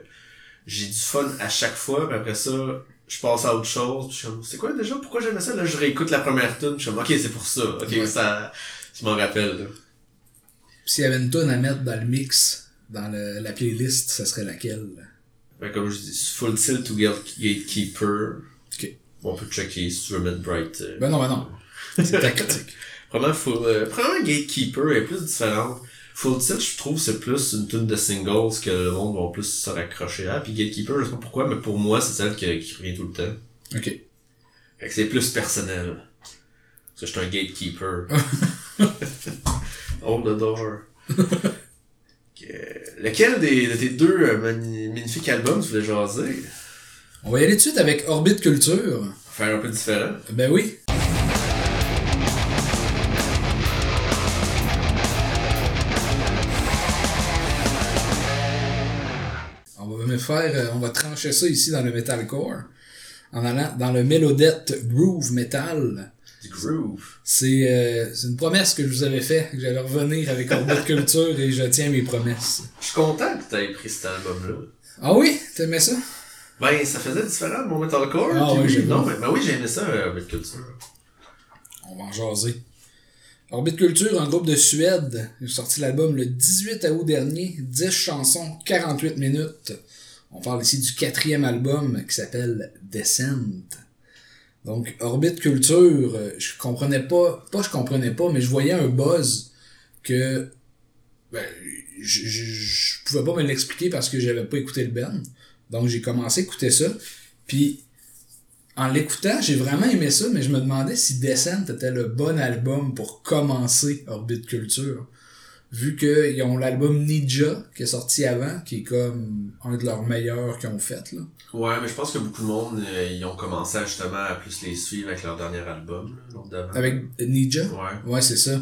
j'ai du fun à chaque fois. Puis après ça, je passe à autre chose. Puis je suis comme, c'est quoi déjà? Pourquoi j'aimais ça? Là, je réécoute la première tune. Je suis comme, ok, c'est pour ça. Ok, Ouais. ça, je m'en rappelle. Là. S'il y avait une tune à mettre dans le mix, dans le- la playlist, ça serait laquelle? Fait comme je dis, Full Tilt to Gate- Gatekeeper. Ok. On peut checker si tu veux mettre Bright. euh, Ben non, ben non. C'est ta critique. Probablement, full, euh, probablement Gatekeeper est plus différente. Full Tilt, je trouve, c'est plus une tune de singles que le monde va plus se raccrocher à. Puis Gatekeeper, je sais pas pourquoi, mais pour moi, c'est celle qui, qui revient tout le temps. Ok. Fait que c'est plus personnel. Parce que je suis un gatekeeper. Hold the door. Ok. Lequel des, de tes deux euh, magnifiques albums tu voulais jaser? On va y aller tout de suite avec Orbit Culture. Faire un peu différent. Ben oui. Faire, euh, on va trancher ça ici dans le metalcore. En allant dans le Melodette Groove Metal. Du groove. C'est euh, c'est une promesse que je vous avais fait, que j'allais revenir avec Orbit Culture et je tiens mes promesses. Je suis content que t'aies pris cet album-là. Ah oui? T'aimais ça? Ben, ça faisait différent de mon metalcore. Ah oui, non, mais ben oui, j'ai aimé ça euh, avec culture. On va en jaser. Orbit Culture, un groupe de Suède, ont sorti l'album le 18 août dernier, 10 chansons, 48 minutes. On parle ici du quatrième album qui s'appelle Descent. Donc, Orbit Culture, euh, je comprenais pas, pas je comprenais pas, mais je voyais un buzz que ben, je, pouvais pas me l'expliquer parce que j'avais pas écouté le band. Donc, j'ai commencé à écouter ça. Puis, en l'écoutant, j'ai vraiment aimé ça, mais je me demandais si Descent était le bon album pour commencer Orbit Culture. Vu qu'ils ont l'album Ninja qui est sorti avant, qui est comme un de leurs meilleurs qu'ils ont fait. Là. Ouais, mais je pense que beaucoup de monde, euh, ils ont commencé à, justement à plus les suivre avec leur dernier album, là. Avec Ninja? Ouais. Ouais, c'est ça.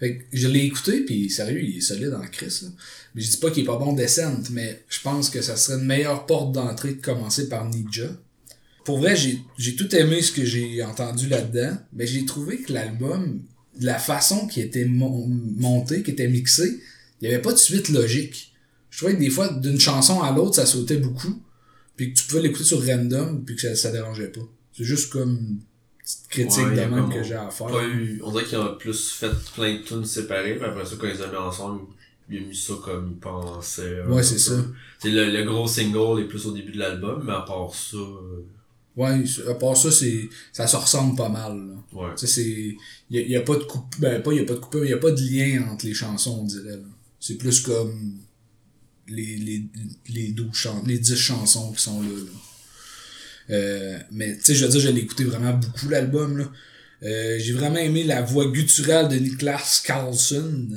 Fait que je l'ai écouté, puis sérieux, il est solide en crise. Là. Mais je dis pas qu'il est pas bon Descent, mais je pense que ça serait une meilleure porte d'entrée de commencer par Ninja. Pour vrai, j'ai j'ai tout aimé ce que j'ai entendu là-dedans, mais j'ai trouvé que l'album, de la façon qui était mon- monté, qui était mixé, il y avait pas de suite logique. Je trouvais que des fois, d'une chanson à l'autre, ça sautait beaucoup, puis que tu pouvais l'écouter sur random, puis que ça, ça dérangeait pas. C'est juste comme une petite critique Ouais, il a de même que j'ai à faire. Pas eu, on dirait qu'ils ont plus fait plein de tunes séparées, mais après ça, quand ils ont mis ensemble, ils ont mis ça comme ils pensaient. Ouais, c'est ça. C'est le, le gros single est plus au début de l'album, mais à part ça, euh, Ouais, à part ça, c'est, ça se ressemble pas mal, là. ouais. Tu sais, c'est, y a, y a pas de coupe, ben, pas y a pas de coupure, y a pas de lien entre les chansons, on dirait, là. C'est plus comme les, les, les 12 chan- les 10 chansons qui sont là, là. Euh, mais, tu sais, je veux dire, je l'ai écouté vraiment beaucoup, l'album, là. Euh, j'ai vraiment aimé la voix gutturale de Niklas Carlson,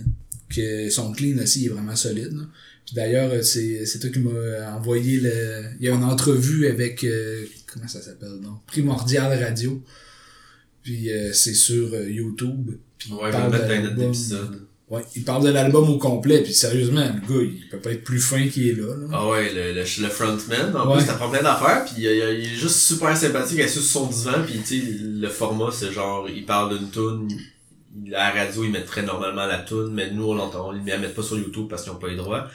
que son clean aussi est vraiment solide, là. Puis d'ailleurs, c'est, c'est toi qui m'a envoyé le, il y a une entrevue avec, euh, comment ça s'appelle, non? Primordial Radio. Puis euh, c'est sur euh, YouTube. Puis il Ouais, vais parle le de mettre dans notre l'album. épisode. Ouais, il parle de l'album au complet. Puis sérieusement, le gars, il peut pas être plus fin qu'il est là. là. Ah ouais, le, le, le frontman, en Ouais. plus, t'apprends plein d'affaires, puis il, il- il est juste super sympathique, assis sur son divan, puis tu sais, le format, c'est genre, il parle d'une tune, il- la radio, il mettrait normalement la tune, mais nous, on l'entend, on ne la met pas sur YouTube parce qu'ils ont pas les droits.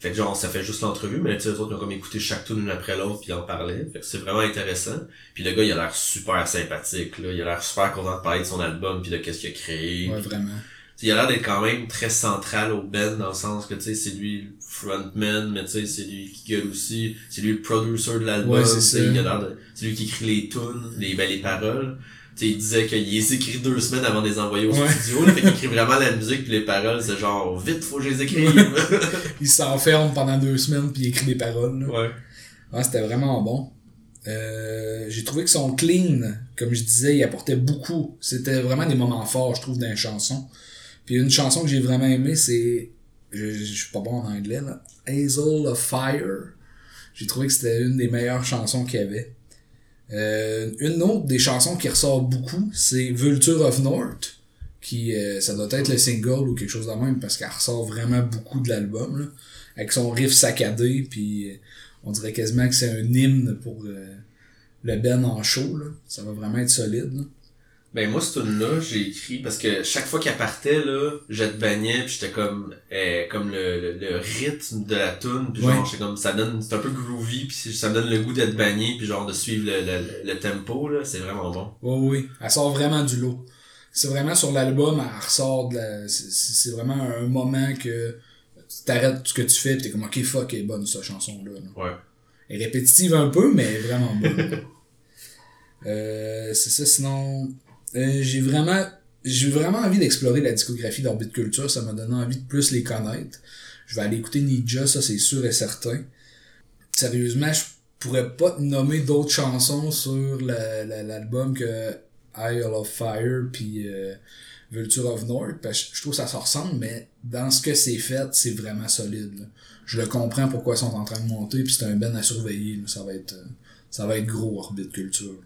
Fait que genre, ça fait juste l'entrevue, mais tu sais, les autres, ils ont comme écouté chaque tune une après l'autre, puis ils en parlaient. Fait que c'est vraiment intéressant. Puis le gars, il a l'air super sympathique, là. Il a l'air super content de parler de son album, puis de qu'est-ce qu'il a créé. Ouais, vraiment. T'sais, il a l'air d'être quand même très central au band dans le sens que tu sais c'est lui le frontman mais tu sais c'est lui qui gueule aussi c'est lui le producer de l'album Ouais, c'est lui qui écrit les tunes les ben, les paroles il disait qu'il les écrit deux semaines avant de les envoyer au Ouais. studio là, fait qu'il écrit vraiment la musique puis les paroles c'est genre vite faut que je les écrive Il s'enferme pendant deux semaines puis il écrit des paroles. là. ouais Ouais, c'était vraiment bon. Euh, j'ai trouvé que son clean, comme je disais, il apportait beaucoup. C'était vraiment des moments forts, je trouve, dans les chansons. Puis une chanson que j'ai vraiment aimée, c'est... Je, je, suis pas bon en anglais, là. Hazel of Fire. J'ai trouvé que c'était une des meilleures chansons qu'il y avait. Euh, une autre des chansons qui ressort beaucoup, c'est Vulture of North. Qui, euh, ça doit être le single ou quelque chose de même, parce qu'elle ressort vraiment beaucoup de l'album. Avec son riff saccadé, puis... Euh, on dirait quasiment que c'est un hymne pour le Ben en show. Là. Ça va vraiment être solide. Ben moi cette tune là j'ai écrit parce que chaque fois qu'elle partait là, je te bagnais puis j'étais comme euh, comme le, le, le, rythme de la tune puis genre j'étais comme ça donne c'est un peu groovy puis ça me donne le goût d'être bagné puis genre de suivre le, le, le tempo là, c'est vraiment bon. Oui oui, elle sort vraiment du lot. C'est vraiment sur l'album, elle ressort de la c'est vraiment un moment que t'arrêtes ce que tu fais pis t'es comme ok fuck elle est bonne cette chanson là. Ouais. Elle est répétitive un peu mais vraiment bonne. euh, c'est ça sinon euh, j'ai vraiment j'ai vraiment envie d'explorer la discographie d'Orbit Culture, ça m'a donné envie de plus les connaître. Je vais aller écouter Ninja, ça c'est sûr et certain. Sérieusement, je pourrais pas te nommer d'autres chansons sur l'album que Isle of Fire puis euh, Vulture of North, parce que je trouve ça se ressemble, mais dans ce que c'est fait, c'est vraiment solide. Je le comprends pourquoi ils sont en train de monter, puis c'est un ben à surveiller. Ça va être ça va être gros Orbit Culture.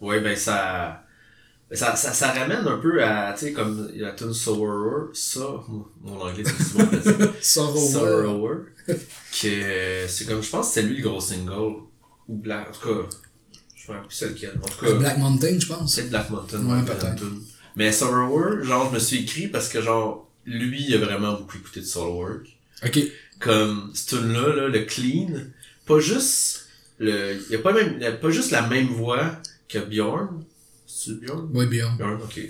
Oui, ben ça ça, ça, ça ramène un peu à, tu sais, comme la tune Sorrower, ça, mon anglais c'est souvent Sorrower. Sorrower. que c'est comme, je pense que c'est lui le gros single. Ou Black, en tout cas, je me rappelle plus c'est lequel. En tout cas. Black Mountain, je pense. C'est Black Mountain, ouais, ouais, peut-être. Mais Sorrower, genre, je me suis écrit parce que, genre, lui, il a vraiment beaucoup écouté de Soulwork. Ok. Comme, cette tune-là, là, le clean, pas juste, le, il y a pas même, y a pas juste la même voix que Bjorn. C'est Bjorn? Oui, Bjorn. Bjorn, ok.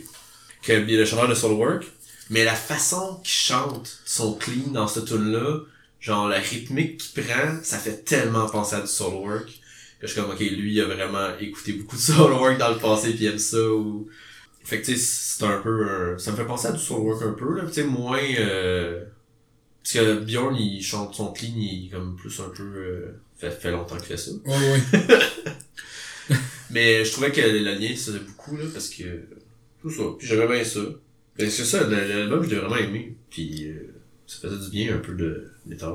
Que le chanteur de Soulwork. Mais la façon qu'il chante son clean dans cette tune-là, genre la rythmique qu'il prend, ça fait tellement penser à du Soulwork. Que je suis comme, ok, lui, il a vraiment écouté beaucoup de Soulwork dans le passé pis il aime ça ou... Fait que tu sais, c'est un peu... Euh, ça me fait penser à du Soulwork un peu, là. Tu sais, moins... Euh, parce que Bjorn, il chante son clean, il est comme plus un peu... Euh, fait, fait longtemps qu'il fait ça. Oui, oui. Mais je trouvais que le lien se faisait beaucoup, là, parce que... Tout ça. Puis j'aimais bien ça. Ben, c'est ça, l'album, je l'ai vraiment aimé. Puis euh, ça faisait du bien, un peu de métal,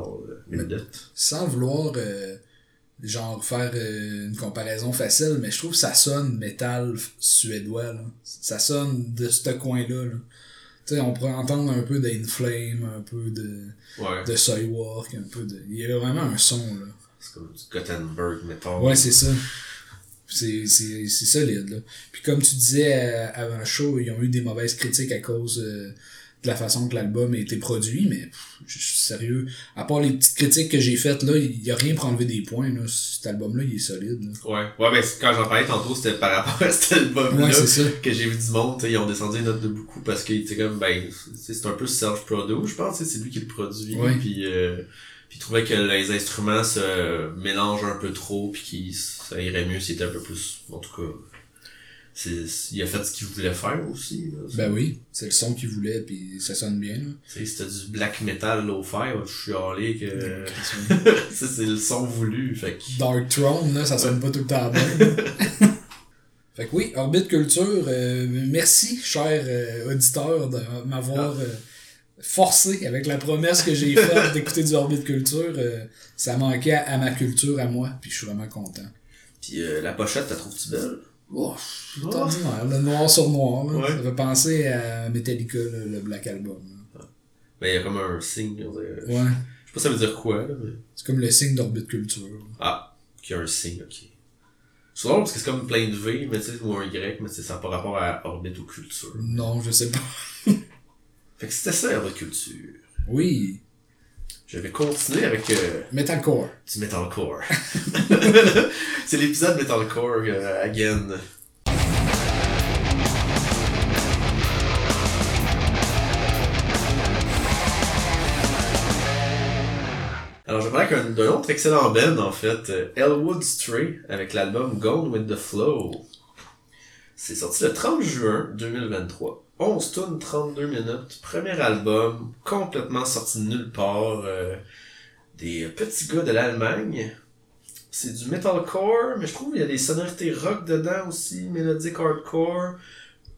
de Sans vouloir... Euh genre faire euh, une comparaison facile, mais je trouve que ça sonne métal suédois. Là. Ça sonne de ce coin-là. Là. Tu sais, on pourrait entendre un peu d'Inflame, un peu de, ouais. de un peu de. Il y a vraiment un son là. C'est comme du Gothenburg metal. Ouais, c'est ça. C'est, c'est, c'est solide là. Puis comme tu disais avant le show, ils ont eu des mauvaises critiques à cause euh, de la façon que l'album a été produit, mais pff, je suis sérieux. À part les petites critiques que j'ai faites, là, il y a rien pour enlever des points, là. Cet album-là, il est solide, là. Ouais. Ouais, ben, quand j'en parlais tantôt, c'était par rapport à cet album-là. Ouais, c'est. Que j'ai vu du monde, ils ont descendu les notes de beaucoup parce que, tu comme, ben, c'est un peu self-produce, je pense, c'est lui qui le produit. Ouais. Puis, euh, puis il trouvait que les instruments se mélangent un peu trop puis qu'il, ça irait mieux s'il était un peu plus, en tout cas, c'est, il a fait ce qu'il voulait faire aussi. Là, ben oui, c'est le son qu'il voulait, puis ça sonne bien. Là. Tu sais, c'était du black metal low fi je suis allé que ça c'est le son voulu. Fait que... Dark Throne, là, ça sonne pas tout le temps bien. fait que oui, Orbit Culture, euh, merci, cher euh, auditeur, de m'avoir euh, forcé avec la promesse que j'ai faite d'écouter du Orbit Culture. ça manquait à, à, ma culture, à moi, puis je suis vraiment content. Puis la pochette, la trouves-tu belle? Oh, c'est ordinaire, le noir sur noir. Là. Ouais. Ça fait penser à Metallica, le, le Black Album. Là. Ben, il y a comme un signe. On dirait. Ouais. Je sais pas ça veut dire quoi, là, mais... C'est comme le signe d'Orbit Culture. Ah, qu'il y a un signe, ok. C'est drôle parce que c'est comme plein de V, mais tu sais, ou un Y, mais ça n'a pas rapport à Orbit ou culture. Non, je sais pas. fait que c'était ça, Orbit Culture. Oui. Je vais continuer avec euh, Metalcore. du Metalcore. c'est l'épisode Metalcore euh, again. Alors je vais parler d'un autre excellent band en fait, euh, Elwood Stray avec l'album Gone with the Flow. C'est sorti le 30 juin 2023. 11 tonnes, 32 minutes. Premier album, complètement sorti de nulle part. Euh, des petits gars de l'Allemagne. c'est du metalcore, mais je trouve qu'il y a des sonorités rock dedans aussi, mélodique hardcore.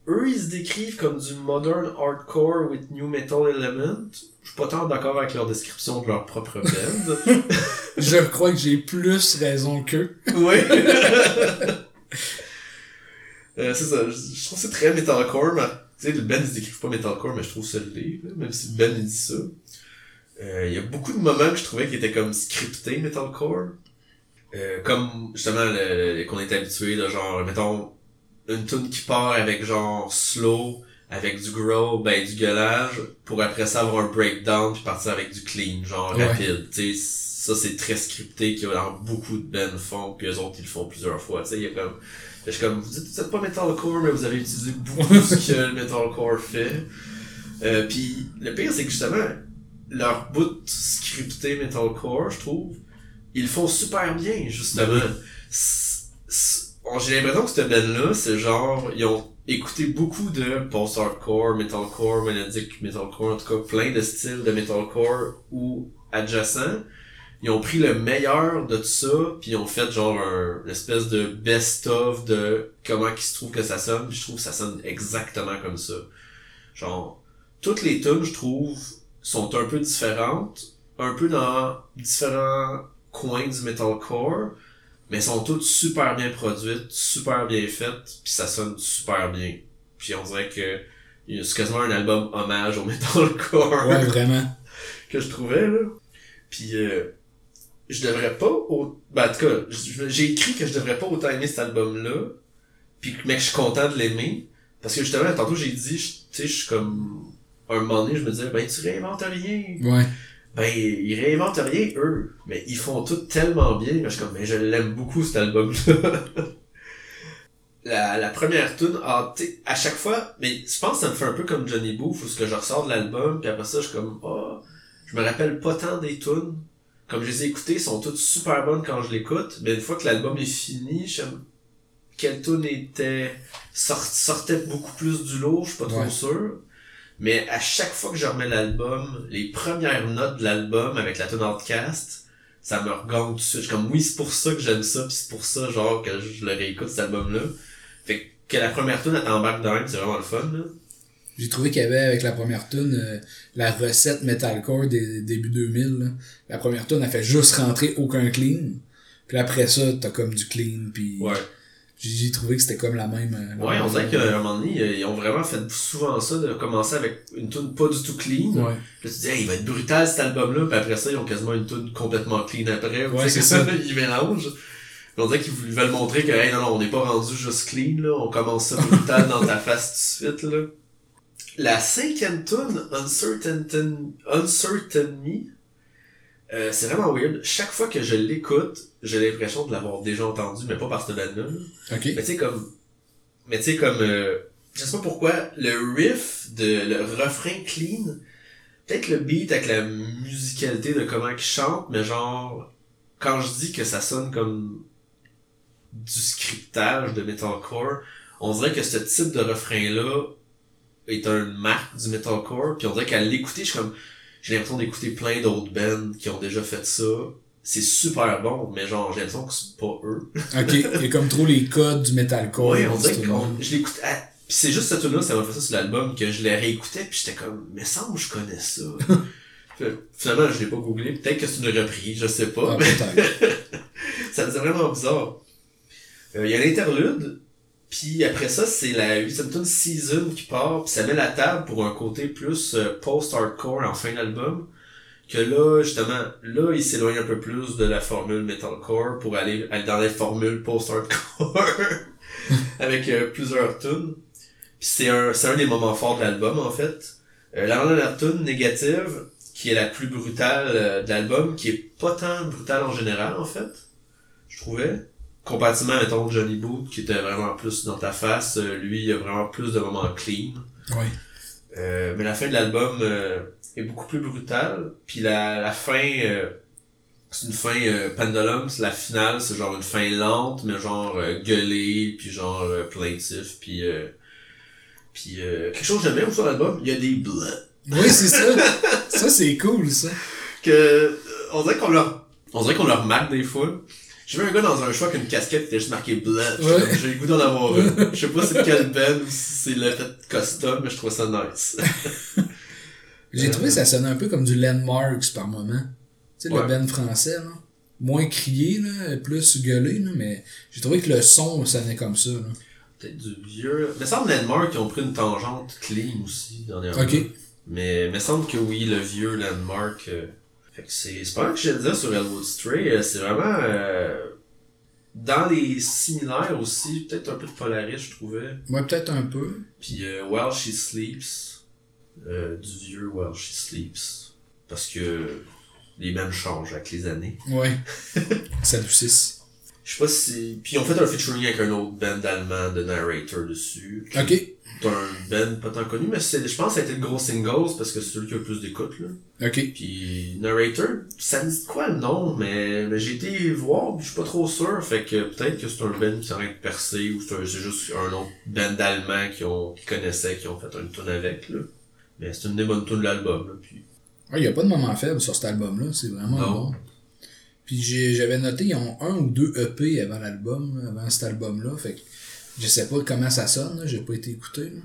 Eux, ils se décrivent comme du modern hardcore with new metal element. Je suis pas tant d'accord avec leur description de leur propre band. Je crois que j'ai plus raison qu'eux. oui. Euh, c'est ça, je, je trouve que c'est très metalcore, mais tu sais, le band ils se décrivent pas metalcore, mais je trouve ça l'est, là, même si le band il dit ça. Euh, Il y a beaucoup de moments que je trouvais qui étaient comme scriptés metalcore. Euh, comme justement le, le- qu'on est habitué de genre mettons une tune qui part avec genre slow avec du growl ben du gueulage pour après ça avoir un breakdown puis partir avec du clean genre Ouais. rapide tu sais ça c'est très scripté qui dans beaucoup de bands font puis eux autres ils le font plusieurs fois tu sais il y a comme je suis comme vous êtes pas metalcore mais vous avez utilisé beaucoup ce que le metalcore fait euh, puis le pire c'est que justement leur bout scripté metalcore je trouve ils le font super bien, justement. J'ai l'impression que cette band-là, c'est genre, ils ont écouté beaucoup de post-hardcore, metalcore, mélodique, metalcore, en tout cas plein de styles de metalcore ou adjacents. Ils ont pris le meilleur de tout ça, puis ils ont fait genre un, une espèce de best-of de comment ils se trouvent que ça sonne, puis je trouve que ça sonne exactement comme ça. Genre, toutes les tunes, je trouve, sont un peu différentes, un peu dans différents coins du metalcore, mais sont toutes super bien produites, super bien faites, puis ça sonne super bien. Puis on dirait que c'est quasiment un album hommage au metalcore Ouais, vraiment. que je trouvais là. Puis euh, je devrais pas au... ben, en tout cas, j'ai écrit que je devrais pas autant aimer cet album là, puis que- mais que je suis content de l'aimer parce que justement tantôt j'ai dit je- tu sais je suis comme un moment donné je me disais ben tu réinventes rien Ouais. ben, ils réinventent rien, eux. Mais ils font tout tellement bien. Je suis comme, mais je l'aime beaucoup, cet album-là. la, la première tune, ah, à chaque fois, mais je pense que ça me fait un peu comme Johnny Booth, où ce que je ressors de l'album, puis après ça, je suis comme, ah, je me rappelle pas tant des tunes. Comme je les ai écoutées, sont toutes super bonnes quand je l'écoute, mais une fois que l'album est fini, je sais quelle tune était, sort- sortait beaucoup plus du lot, je suis pas trop Ouais. sûr. Mais à chaque fois que je remets l'album, les premières notes de l'album avec la tune Outcast, ça me regagne tout de suite. Je suis comme, oui, c'est pour ça que j'aime ça, puis c'est pour ça, genre, que je le réécoute, cet album-là. Fait que la première tune, elle t'embarque dans même, c'est vraiment le fun, là. J'ai trouvé qu'il y avait avec la première tune euh, la recette metalcore des début 2000. là. La première tune, elle fait juste rentrer aucun clean. Puis après ça, t'as comme du clean. Puis Ouais. j'ai trouvé que c'était comme la même. euh, la Ouais, même on dirait qu'à un moment donné, euh, ils ont vraiment fait souvent ça, de commencer avec une tune pas du tout clean. Ouais. Puis là, tu te dis, hey, il va être brutal cet album-là, puis après ça, ils ont quasiment une tune complètement clean après. Ouais, c'est ça. ils mélangent. On dirait qu'ils veulent montrer que, hey, non, non, on n'est pas rendu juste clean, là, on commence ça brutal dans ta face tout de suite, là. La cinquième tune, Uncertain, Uncertain Me, euh, c'est vraiment weird. Chaque fois que je l'écoute, j'ai l'impression de l'avoir déjà entendu, mais pas par cette bande-là. Ok. Mais tu sais, comme. Mais tu sais, comme. euh, je sais pas pourquoi, le riff, de le refrain clean, peut-être le beat avec la musicalité de comment il chante, mais genre. Quand je dis que ça sonne comme du scriptage de metalcore, on dirait que ce type de refrain-là est une marque du metalcore, puis on dirait qu'à l'écouter, je suis comme. J'ai l'impression d'écouter plein d'autres bands qui ont déjà fait ça. C'est super bon, mais genre, j'ai l'impression que c'est pas eux. Ok. Il y a comme trop les codes du metalcore. Ouais, on dirait tune-là. je l'écoute. Pis c'est juste cette tune là ça m'a fait ça sur l'album, que je l'ai réécouté, puis j'étais comme, mais semble je connais ça. Finalement, je l'ai pas googlé. Peut-être que c'est une reprise, je sais pas. Ah, ça faisait vraiment bizarre. Euh, Il y a l'interlude, puis après ça, c'est la huitième tune Season qui part, puis ça met la table pour un côté plus euh, post-hardcore en fin d'album. Que là, justement, là, il s'éloigne un peu plus de la formule metalcore pour aller, dans les formules post-hardcore avec euh, plusieurs tunes. Puis c'est un, c'est un des moments forts de l'album, en fait. Euh, la tune négative, qui est la plus brutale euh, de l'album, qui est pas tant brutale en général, en fait, je trouvais. Comparativement, mettons, Johnny Booth, qui était vraiment plus dans ta face, euh, lui, il a vraiment plus de moments clean. Ouais. Euh, mais la fin de l'album euh, est beaucoup plus brutale. Puis la, la fin, euh, c'est une fin euh, pendulum, c'est la finale, c'est genre une fin lente, mais genre euh, gueulée, puis genre plaintif, puis euh, puis euh, quelque chose que j'aime bien sur l'album, il y a des bleus. Oui, c'est ça. ça, c'est cool, ça. Que on dirait qu'on leur on dirait qu'on leur marque des fois. Je J'ai vu un gars dans un choix avec une casquette qui était juste marqué Blood. Ouais. J'ai le goût d'en avoir une. Je sais pas c'est de quel band ou si c'est le fait custom, mais je trouve ça nice. J'ai trouvé que ça sonnait un peu comme du Landmarks par moment. Tu sais, le band français, là. Moins crié, là, plus gueulé, là, mais j'ai trouvé que le son sonnait comme ça, là. Peut-être du vieux. Mais ça semble Landmark qui ont pris une tangente clean aussi dernièrement. Ok. Mais il me semble que oui, le vieux Landmark. euh, Fait que c'est c'est pas mal que je te dire sur Elwood Stray. euh, C'est vraiment. euh, Dans les similaires aussi, peut-être un peu de Polaris, je trouvais. Ouais, peut-être un peu. Puis euh, While She Sleeps. euh, du vieux While She Sleeps. Parce que les mêmes changent avec les années. Ouais. Salut 6. Je sais pas si. Puis ils ont fait un featuring avec un autre band allemand de Narrator dessus. Ok. C'est un band pas tant connu, mais c'est, je pense que ça a été le gros singles parce que c'est celui qui a le plus d'écoute, là. Ok. Puis Narrator, ça me dit quoi le nom, mais, mais j'ai été voir, puis je suis pas trop sûr, fait que peut-être que c'est un band qui s'arrête de percer, ou c'est, juste un autre band allemand qui ont, qui connaissaient, qui ont fait une tune avec, là. Mais c'est une des bonnes tunes de l'album, là, puis. Il n'y a pas de moment faible sur cet album-là, c'est vraiment Non. bon. Puis j'ai- j'avais noté, ils ont un ou deux EP avant l'album, là, avant cet album-là, fait que je sais pas comment ça sonne, là, j'ai pas été écouté. là.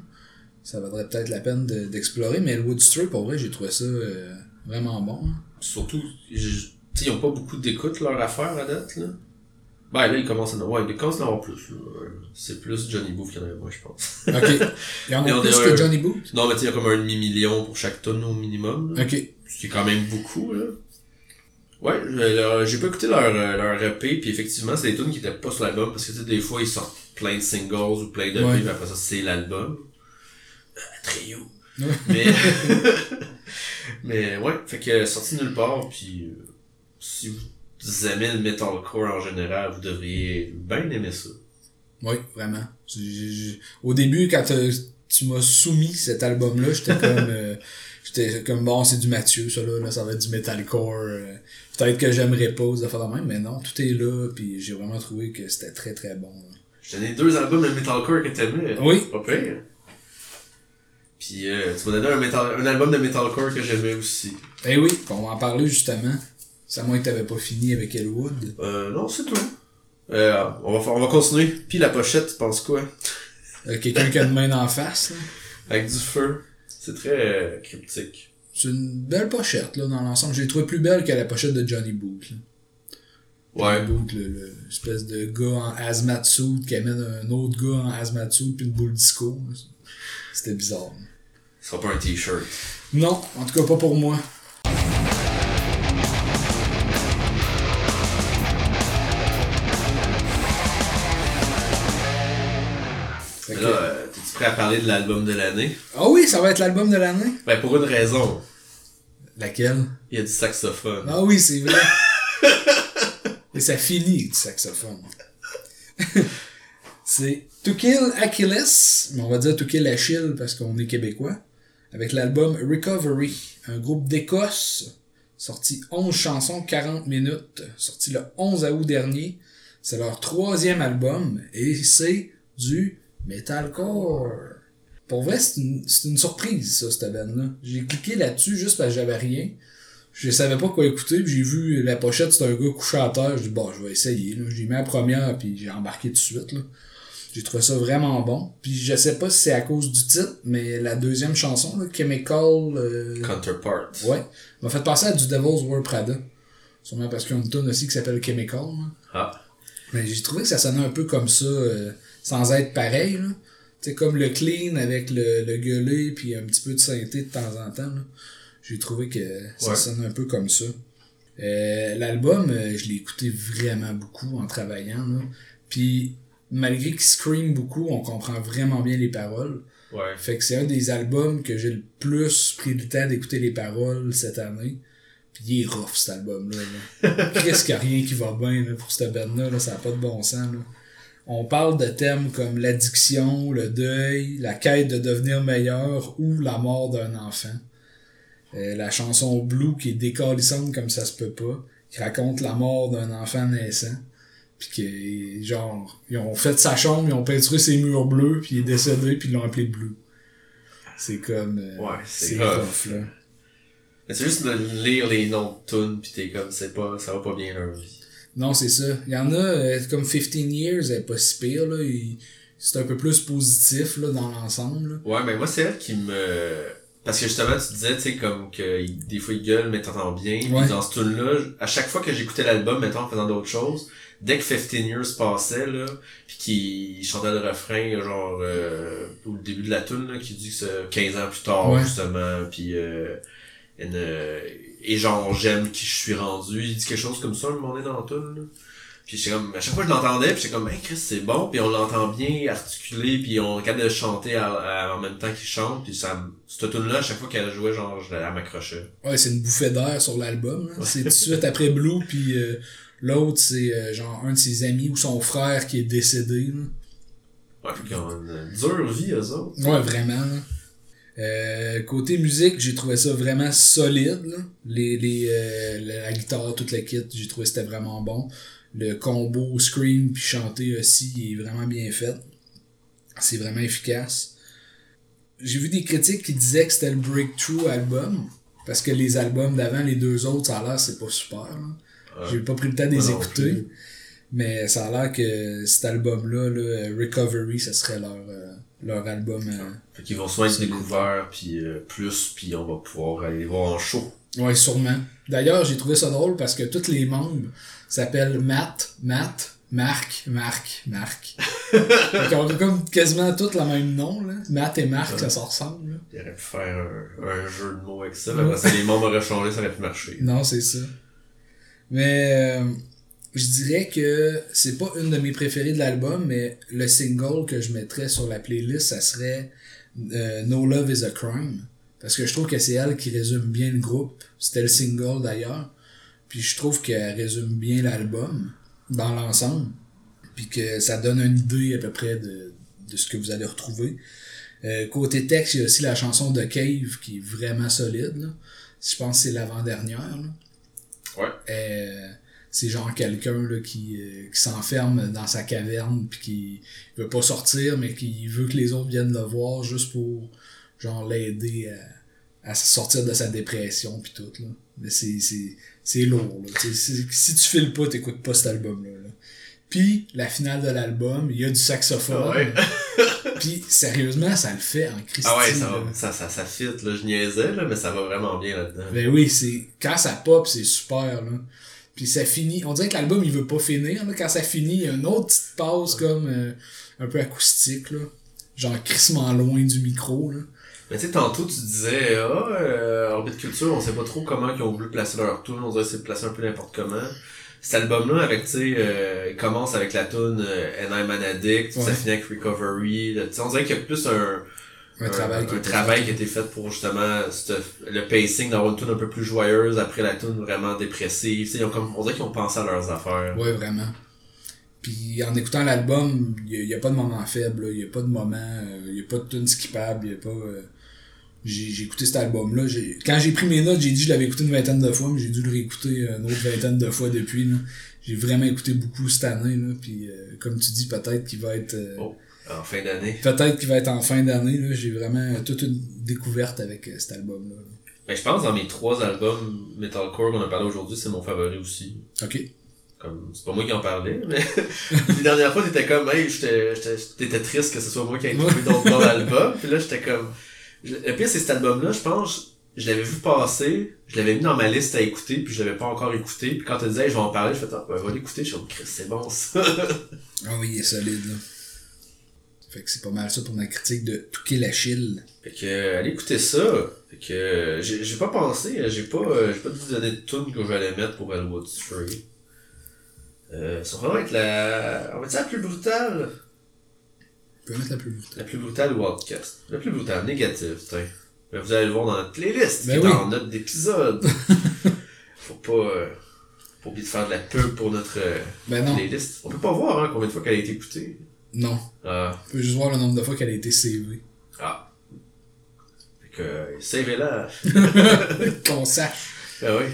Ça vaudrait peut-être la peine de- d'explorer, mais le Wood Stray, pour vrai, j'ai trouvé ça euh, vraiment bon. hein. Surtout, je- tu sais, ils ont pas beaucoup d'écoute, leur affaire, à date, là. Ben là, ils commencent à en avoir, ils commencent à en avoir plus, là. C'est plus Johnny Booth qu'il y en avait moins, je pense. Ok. Il y en a plus que un- Johnny Booth? Non, mais tu sais, il y a comme un demi-million pour chaque tonne au minimum. là. Ok. Ce qui est quand même beaucoup, là. Ouais, je- leur- j'ai pas écouté leur, euh, leur EP, puis effectivement, c'est des tunes qui étaient pas sur l'album, parce que tu sais, des fois, ils sortent plein de singles ou plein de Ouais. puis après ça, c'est l'album. Euh, trio. Ouais. Mais, mais ouais, fait que sorti nulle part, puis euh, si vous aimez le metalcore en général, vous devriez bien aimer ça. Oui, vraiment. Au début, quand euh, tu m'as soumis cet album-là, j'étais comme... euh, j'étais comme, bon, c'est du Mathieu, ça là, là, ça va être du metalcore. euh, Peut-être que j'aimerais pas, de faire de même, mais non, tout est là, puis j'ai vraiment trouvé que c'était très très bon. t'ai donné deux albums de metalcore que t'aimais. Oui. Pas pire. Puis euh, tu m'as donné un, metal, un album de metalcore que j'aimais aussi. Eh oui, on va en parler justement. C'est à moins que t'avais pas fini avec Elwood. Euh, non, c'est tout. Euh, on, va, on va continuer. Puis la pochette, tu penses quoi? Euh, Quelqu'un qui a une main en face, là. Avec du feu. C'est très euh, cryptique. C'est une belle pochette, là, dans l'ensemble. Je l'ai trouvé plus belle que la pochette de Johnny là. Ouais. Johnny Booth, le, de gars en hazmat suit qui amène un autre gars en hazmat suit puis une boule disco. C'était bizarre. Ce sera pas un t-shirt. Non, en tout cas pas pour moi. Là, prêt à parler de l'album de l'année? Ah oui, ça va être l'album de l'année. Ben, pour une raison. Laquelle? Il y a du saxophone. Ah oui, c'est vrai. Et ça finit du saxophone. c'est To Kill Achilles, mais on va dire To Kill Achille parce qu'on est québécois, avec l'album Recovery, un groupe d'Écosse, sorti 11 chansons, 40 minutes, sorti le 11 août dernier. C'est leur troisième album et c'est du metalcore. Pour vrai, c'est une, surprise, ça, cette band-là. J'ai cliqué là-dessus juste parce que j'avais rien. Je savais pas quoi écouter, puis j'ai vu la pochette, c'était un gars couché à terre. Je dis, bon, je vais essayer. J'ai mis la première, puis j'ai embarqué tout de suite. Là. J'ai trouvé ça vraiment bon. Puis je sais pas si c'est à cause du titre, mais la deuxième chanson, là, Chemical... euh, Counterpart. Ouais. m'a fait penser à du Devil's Wear Prada. Sûrement parce qu'il y a une tune aussi qui s'appelle Chemical. là. Ah. Mais j'ai trouvé que ça sonnait un peu comme ça, euh, sans être pareil. Sais, comme le clean avec le, le gueulé, puis un petit peu de synthé de temps en temps. J'ai trouvé que ça Ouais. sonnait un peu comme ça. Euh, L'album, euh, je l'ai écouté vraiment beaucoup en travaillant. Là. Puis malgré qu'il scream beaucoup, on comprend vraiment bien les paroles. Ouais. Fait que c'est un des albums que j'ai le plus pris le temps d'écouter les paroles cette année. Puis il est rough cet album-là. Là. Qu'est-ce qu'il y a rien qui va bien là, pour cette band-là, là, ça n'a pas de bon sens. Là. On parle de thèmes comme l'addiction, le deuil, la quête de devenir meilleur ou la mort d'un enfant. Euh, la chanson Blue qui est décalissante comme ça se peut pas, qui raconte la mort d'un enfant naissant. Puis que, genre, ils ont fait sa chambre, ils ont peinturé ses murs bleus, puis il est décédé, puis ils l'ont appelé Blue. C'est comme... euh, Ouais, c'est rough. là. C'est juste de lire les noms de tunes pis t'es comme, c'est pas, ça va pas bien leur vie. Non, c'est ça. Il y en a, euh, comme 15 Years, elle est pas si pire, là. Il- C'est un peu plus positif, là, dans l'ensemble. là. Ouais, mais moi, c'est elle qui me... Parce que justement, tu disais, tu sais, comme que des fois il gueule, mais t'entends bien. Puis Ouais. dans ce tune-là, à chaque fois que j'écoutais l'album, mettons, en faisant d'autres choses, dès que 15 Years passait, là, puis qu'il chantait le refrain, genre, euh, au début de la tune, là, qui dit que c'est 15 ans plus tard, Ouais. justement, puis euh, une, euh, et genre, j'aime qui je suis rendu. Il dit quelque chose comme ça, un moment donné, dans la là. Puis j'étais comme, à chaque fois je l'entendais, puis j'étais comme, hey Chris, c'est bon, puis on l'entend bien articulé, puis on capable de chanter à- à- en même temps qu'il chante, puis ça, cette tune là à chaque fois qu'elle jouait, genre, je, elle m'accrochait. Ouais, c'est une bouffée d'air sur l'album. C'est tout de suite après Blue, puis euh, l'autre, c'est euh, genre un de ses amis ou son frère qui est décédé. là. Ouais, puis ont une dure vie, eux autres. Ouais, vraiment. Euh, côté musique, j'ai trouvé ça vraiment solide. là. Les, les, euh, la, guitare, toute la kit, j'ai trouvé que c'était vraiment bon. Le combo scream puis chanter aussi il est vraiment bien fait. C'est vraiment efficace. J'ai vu des critiques qui disaient que c'était le breakthrough album. Parce que les albums d'avant, les deux autres, ça a l'air c'est pas super. J'ai pas pris le temps de les écouter. Mais ça a l'air que cet album-là, là, Recovery, ça serait leur, euh, leur album. euh, Fait qu'ils vont souvent être découverts, puis euh, plus, puis on va pouvoir aller les voir en show. Ouais, sûrement. D'ailleurs, j'ai trouvé ça drôle parce que tous les membres s'appellent Matt, Matt, Marc, Marc, Marc. Ils ont comme quasiment tous le même nom, là. Matt et Marc, ça se ressemble, là. Ils auraient pu faire un, un jeu de mots avec ça, mais après ça, les membres auraient changé, ça aurait pu marcher. Non, c'est ça. Mais euh, je dirais que c'est pas une de mes préférées de l'album, mais le single que je mettrais sur la playlist, ça serait euh, No Love is a Crime. Parce que je trouve que c'est elle qui résume bien le groupe. C'était le single d'ailleurs. Puis je trouve qu'elle résume bien l'album dans l'ensemble. Puis que ça donne une idée à peu près de, de ce que vous allez retrouver. Euh, côté texte, il y a aussi la chanson de Cave qui est vraiment solide. Là. Je pense que c'est l'avant-dernière. Ouais. Euh, c'est genre quelqu'un là, qui, euh, qui s'enferme dans sa caverne puis qui veut pas sortir mais qui veut que les autres viennent le voir juste pour genre l'aider à, à sortir de sa dépression puis tout là. Mais c'est c'est c'est lourd là. Si tu files pas, t'écoutes pas cet album là. Puis la finale de l'album, il y a du saxophone. Ouais. Puis sérieusement, ça le fait en Christine. Ah ouais, ça, là. va, ça, ça, ça fit, là. Je niaisais, là, mais ça va vraiment bien là-dedans. Ben oui, c'est quand ça pop, c'est super là. Puis ça finit, on dirait que l'album il veut pas finir là. Quand ça finit, il y a une autre petite pause comme euh, un peu acoustique là, genre crissement loin du micro là. Mais tu sais, tantôt, tu disais, ah, euh, Orbit Culture, on sait pas trop comment ils ont voulu placer leur tune, on dirait que c'est placé un peu n'importe comment. Cet album-là, avec, tu sais, euh, commence avec la tune And I'm an Addict, Ouais. ça finit avec Recovery, là, tu sais, on dirait qu'il y a plus un, Un, travail qui un travail qui a été fait pour justement le pacing d'avoir une tune un peu plus joyeuse après la tune vraiment dépressive, tu sais, ils ont comme, on dirait qu'ils ont pensé à leurs affaires. Ouais, vraiment. Puis en écoutant l'album, il y, a pas de moment faible, il y a pas de moment, euh, il y a pas de tune skippable, il y a pas euh, j'ai j'ai écouté cet album-là. Quand j'ai pris mes notes, j'ai dit que je l'avais écouté une vingtaine de fois, mais j'ai dû le réécouter une autre vingtaine de fois depuis. là. J'ai vraiment écouté beaucoup cette année. Là, puis euh, comme tu dis, peut-être qu'il va être. euh, Oh. En fin d'année. Peut-être qu'il va être en fin d'année. là. J'ai vraiment toute une découverte avec euh, cet album-là. Mais je pense dans mes trois albums metalcore qu'on a parlé aujourd'hui, c'est mon favori aussi. Ok. Comme, c'est pas moi qui en parlais, mais les dernières fois, t'étais comme, hey, t'étais triste que ce soit moi qui ait trouvé d'autres bons albums. Puis là, j'étais comme, le pire, c'est cet album-là, je pense, je l'avais vu passer, je l'avais mis dans ma liste à écouter, puis je l'avais pas encore écouté. Puis quand tu disais, hey, je vais en parler, je fais, ah, ben, va l'écouter, je suis comme, Chris, c'est bon, ça. Ah oui, il est solide. Là. Fait que c'est pas mal ça pour ma critique de Touquet Lachille. Fait que, euh, allez écouter ça. Fait que, euh, j'ai, j'ai pas pensé, euh, j'ai pas, j'ai pas dit donner de tune que j'allais mettre pour Elwood's Free. Euh, ça va vraiment être la, on va dire la plus brutale. Je peux mettre la plus brutale. La plus brutale ou Outcast. La plus brutale, négative, tiens. Mais vous allez le voir dans notre playlist, Ben qui est oui. en note d'épisode. Faut pas, euh, pas oublier de faire de la pub pour notre euh, Ben non. playlist. On peut pas voir, hein, combien de fois qu'elle a été écoutée. Non. Ah. On peut juste voir le nombre de fois qu'elle a été CV. Ah. Fait que, euh, savez-la. Qu'on sache. Ben oui.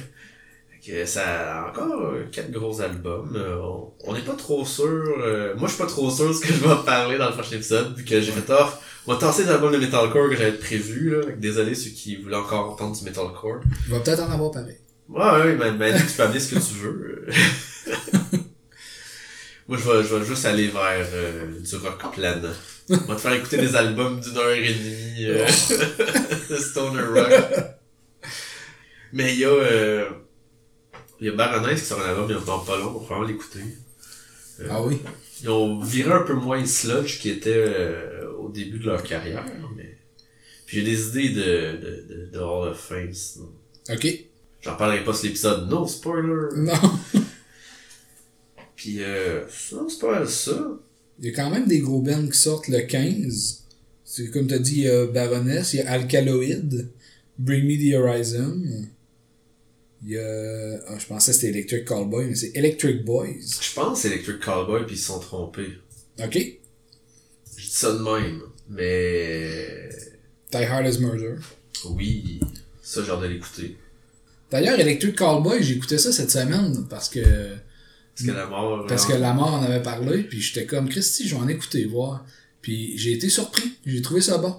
Fait que ça a encore euh, quatre gros albums. Euh, on- n'est pas trop sûr. euh, moi, je suis pas trop sûr de ce que je vais en parler dans le prochain épisode, vu que j'ai fait off. On va tasser les albums de metalcore que j'avais prévu là. Désolé ceux qui voulaient encore entendre du metalcore. Il va peut-être en avoir pareil. Ouais, ouais, mais, tu peux amener ce que tu veux. Moi, je vais, je vais juste aller vers euh, du rock planant. On va te faire écouter des albums d'une heure et demie euh, de stoner rock. Mais il y a, euh, il y a Baroness qui sort un album il y a pas long, on va vraiment l'écouter. Euh, Ah oui. Ils ont viré un peu moins sludge qui était au début de leur carrière, mais... Puis j'ai des idées de, de, de, de Hall of Fame, sinon. Ok. J'en parlerai pas sur l'épisode, no spoiler! Non. Puis euh, sinon, c'est pas mal ça. Il y a quand même des gros bands qui sortent le 15. C'est comme t'as dit, il y a Baroness, il y a Alkaloid, Bring Me the Horizon. Il y a. Ah, je pensais que c'était Electric Callboy, mais c'est Electric Boys. Je pense que c'est Electric Cowboy puis ils se sont trompés. Ok. Je dis ça de même, mais... Die Hard as Murder. Oui, ça j'ai hâte de l'écouter. D'ailleurs, Electric Callboy, j'ai écouté ça cette semaine parce que. Parce que la mort... Parce que la mort en avait parlé, puis j'étais comme Christy, je vais en écouter, voir. Puis j'ai été surpris, j'ai trouvé ça bon.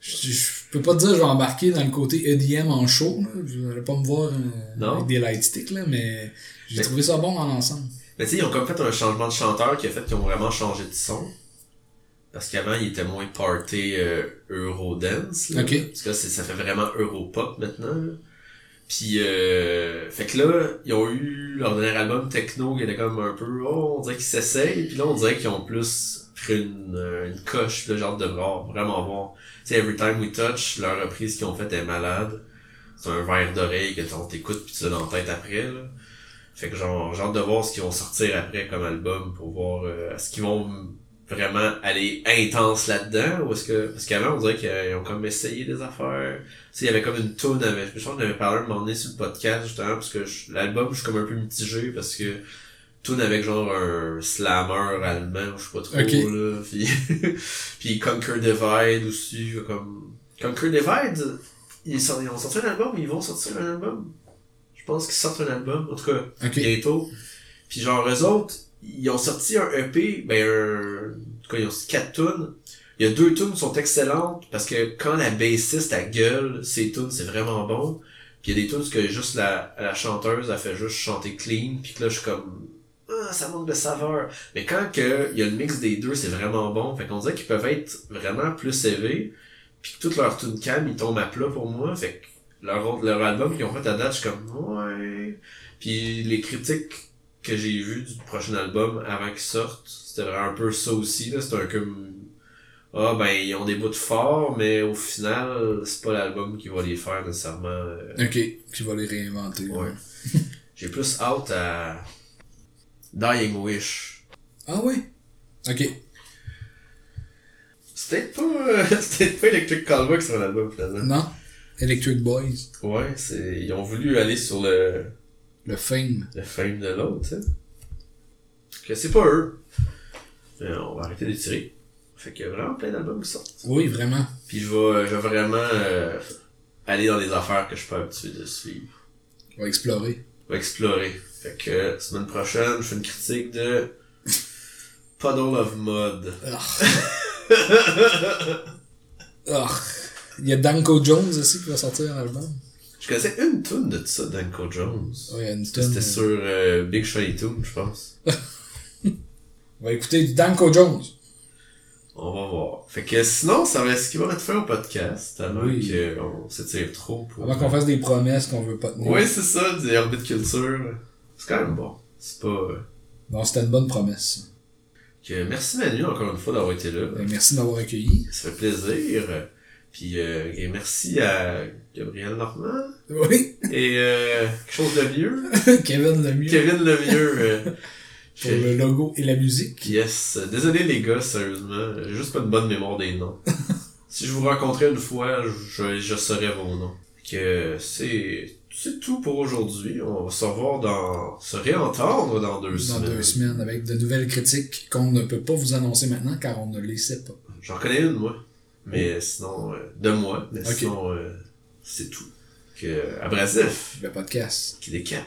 Je, je peux pas te dire que je vais embarquer dans le côté EDM en show, là. je vais pas me voir euh, avec des light sticks, là, mais j'ai Mais- trouvé ça bon en ensemble. Mais tu sais, ils ont comme fait un changement de chanteur qui a fait qu'ils ont vraiment changé de son. Parce qu'avant, il était moins party euh, Eurodance. là. Ok. Parce que ça fait vraiment Europop maintenant. là. Puis, euh, fait que là, ils ont eu leur dernier album techno qui était comme un peu, oh, on dirait qu'ils s'essayent. Puis là, on dirait qu'ils ont plus pris une, euh, une coche. Là, genre de voir, vraiment voir. Tu sais, Every Time We Touch, leur reprise qu'ils ont faite est malade. C'est un verre d'oreille que on t'écoute puis tu l'as dans la tête après, là. Fait que genre, j'ai hâte de voir ce qu'ils vont sortir après comme album pour voir euh, est-ce qu'ils vont vraiment aller intense là-dedans ou est-ce que parce qu'avant on dirait qu'ils ont comme essayé des affaires. Tu sais, il y avait comme une tune avec je pense qu'on avait parlé un moment donné sur le podcast justement parce que l'album je suis comme un peu mitigé parce que tune avec genre un slammer allemand, je sais pas trop Ok. là, puis puis Conquer Divide aussi comme Conquer Divide ils, sont- ils ont sorti un album, ils vont sortir un album. Je pense qu'ils sortent un album, en tout cas bientôt. Puis genre, eux autres, ils ont sorti un EP, ben un... Cas, ils ont sorti quatre tunes. Il y a deux tunes qui sont excellentes, parce que quand la bassiste, elle gueule, ces tunes, c'est vraiment bon. Puis il y a des tunes que juste la, la chanteuse, elle fait juste chanter clean, puis que là, je suis comme... Ah, ça manque de saveur. Mais quand que il y a le mix des deux, c'est vraiment bon. Fait qu'on dirait qu'ils peuvent être vraiment plus élevés. Puis que toute leur tune cam, ils tombent à plat pour moi. Fait que leur, leur album qu'ils ont fait à date, je suis comme... Ouais... Puis les critiques que j'ai vues du prochain album avant qu'il sorte, c'était vraiment un peu ça aussi. là C'était un comme... Ah ben, ils ont des bouts de forts, mais au final, c'est pas l'album qui va les faire nécessairement... euh, Ok, qui va les réinventer. Ouais. J'ai plus hâte à... Dying Wish. Ah oui? Ok. C'était pas, euh, c'était pas Electric Callboy sur l'album, finalement. Non? Electric Boys. Ouais, c'est, ils ont voulu aller sur le, Le Fame. le fame de l'autre, tu sais. Que c'est pas eux. Mais on va arrêter d'étirer. Fait qu'il y a vraiment plein d'albums qui sortent. Oui, vraiment. Puis je vais, je vais vraiment euh, aller dans des affaires que je suis pas habitué de suivre. On va explorer. Je vais explorer. Fait que euh, semaine prochaine, je fais une critique de Puddle of Mud. Il y a Danko Jones aussi qui va sortir un album. Connaissais une tune de ça, Danko Jones. A une C'était tonne. sur euh, Big Shiny Tune, je pense. On va écouter du Danko Jones. On va voir. Fait que sinon, ça va être ce qui va mettre fin au podcast, avant Oui. qu'on s'étire trop pour... Avant qu'on fasse des promesses qu'on veut pas tenir. Oui, c'est ça, des Orbit Culture. C'est quand même bon. C'est pas... euh, Bon, c'était une bonne promesse. Que merci Manu, encore une fois, d'avoir été là. Ben, merci de m'avoir accueilli. Ça fait plaisir. Puis euh, et merci à Gabriel Normand. Oui. Et euh, quelque chose de mieux? Kevin Lemieux. Kevin Lemieux. euh, Pour le logo et la musique. Yes. Désolé les gars, sérieusement. J'ai juste pas une bonne mémoire des noms. si je vous rencontrais une fois, je, je saurais vos noms. Que c'est c'est tout pour aujourd'hui. On va se revoir dans. se réentendre dans deux Dans semaines. deux semaines avec de nouvelles critiques qu'on ne peut pas vous annoncer maintenant car on ne les sait pas. J'en connais une, moi. Mais sinon, euh, de moi. Mais sinon, euh, c'est tout. Que, abrasif, Le podcast. qui décape.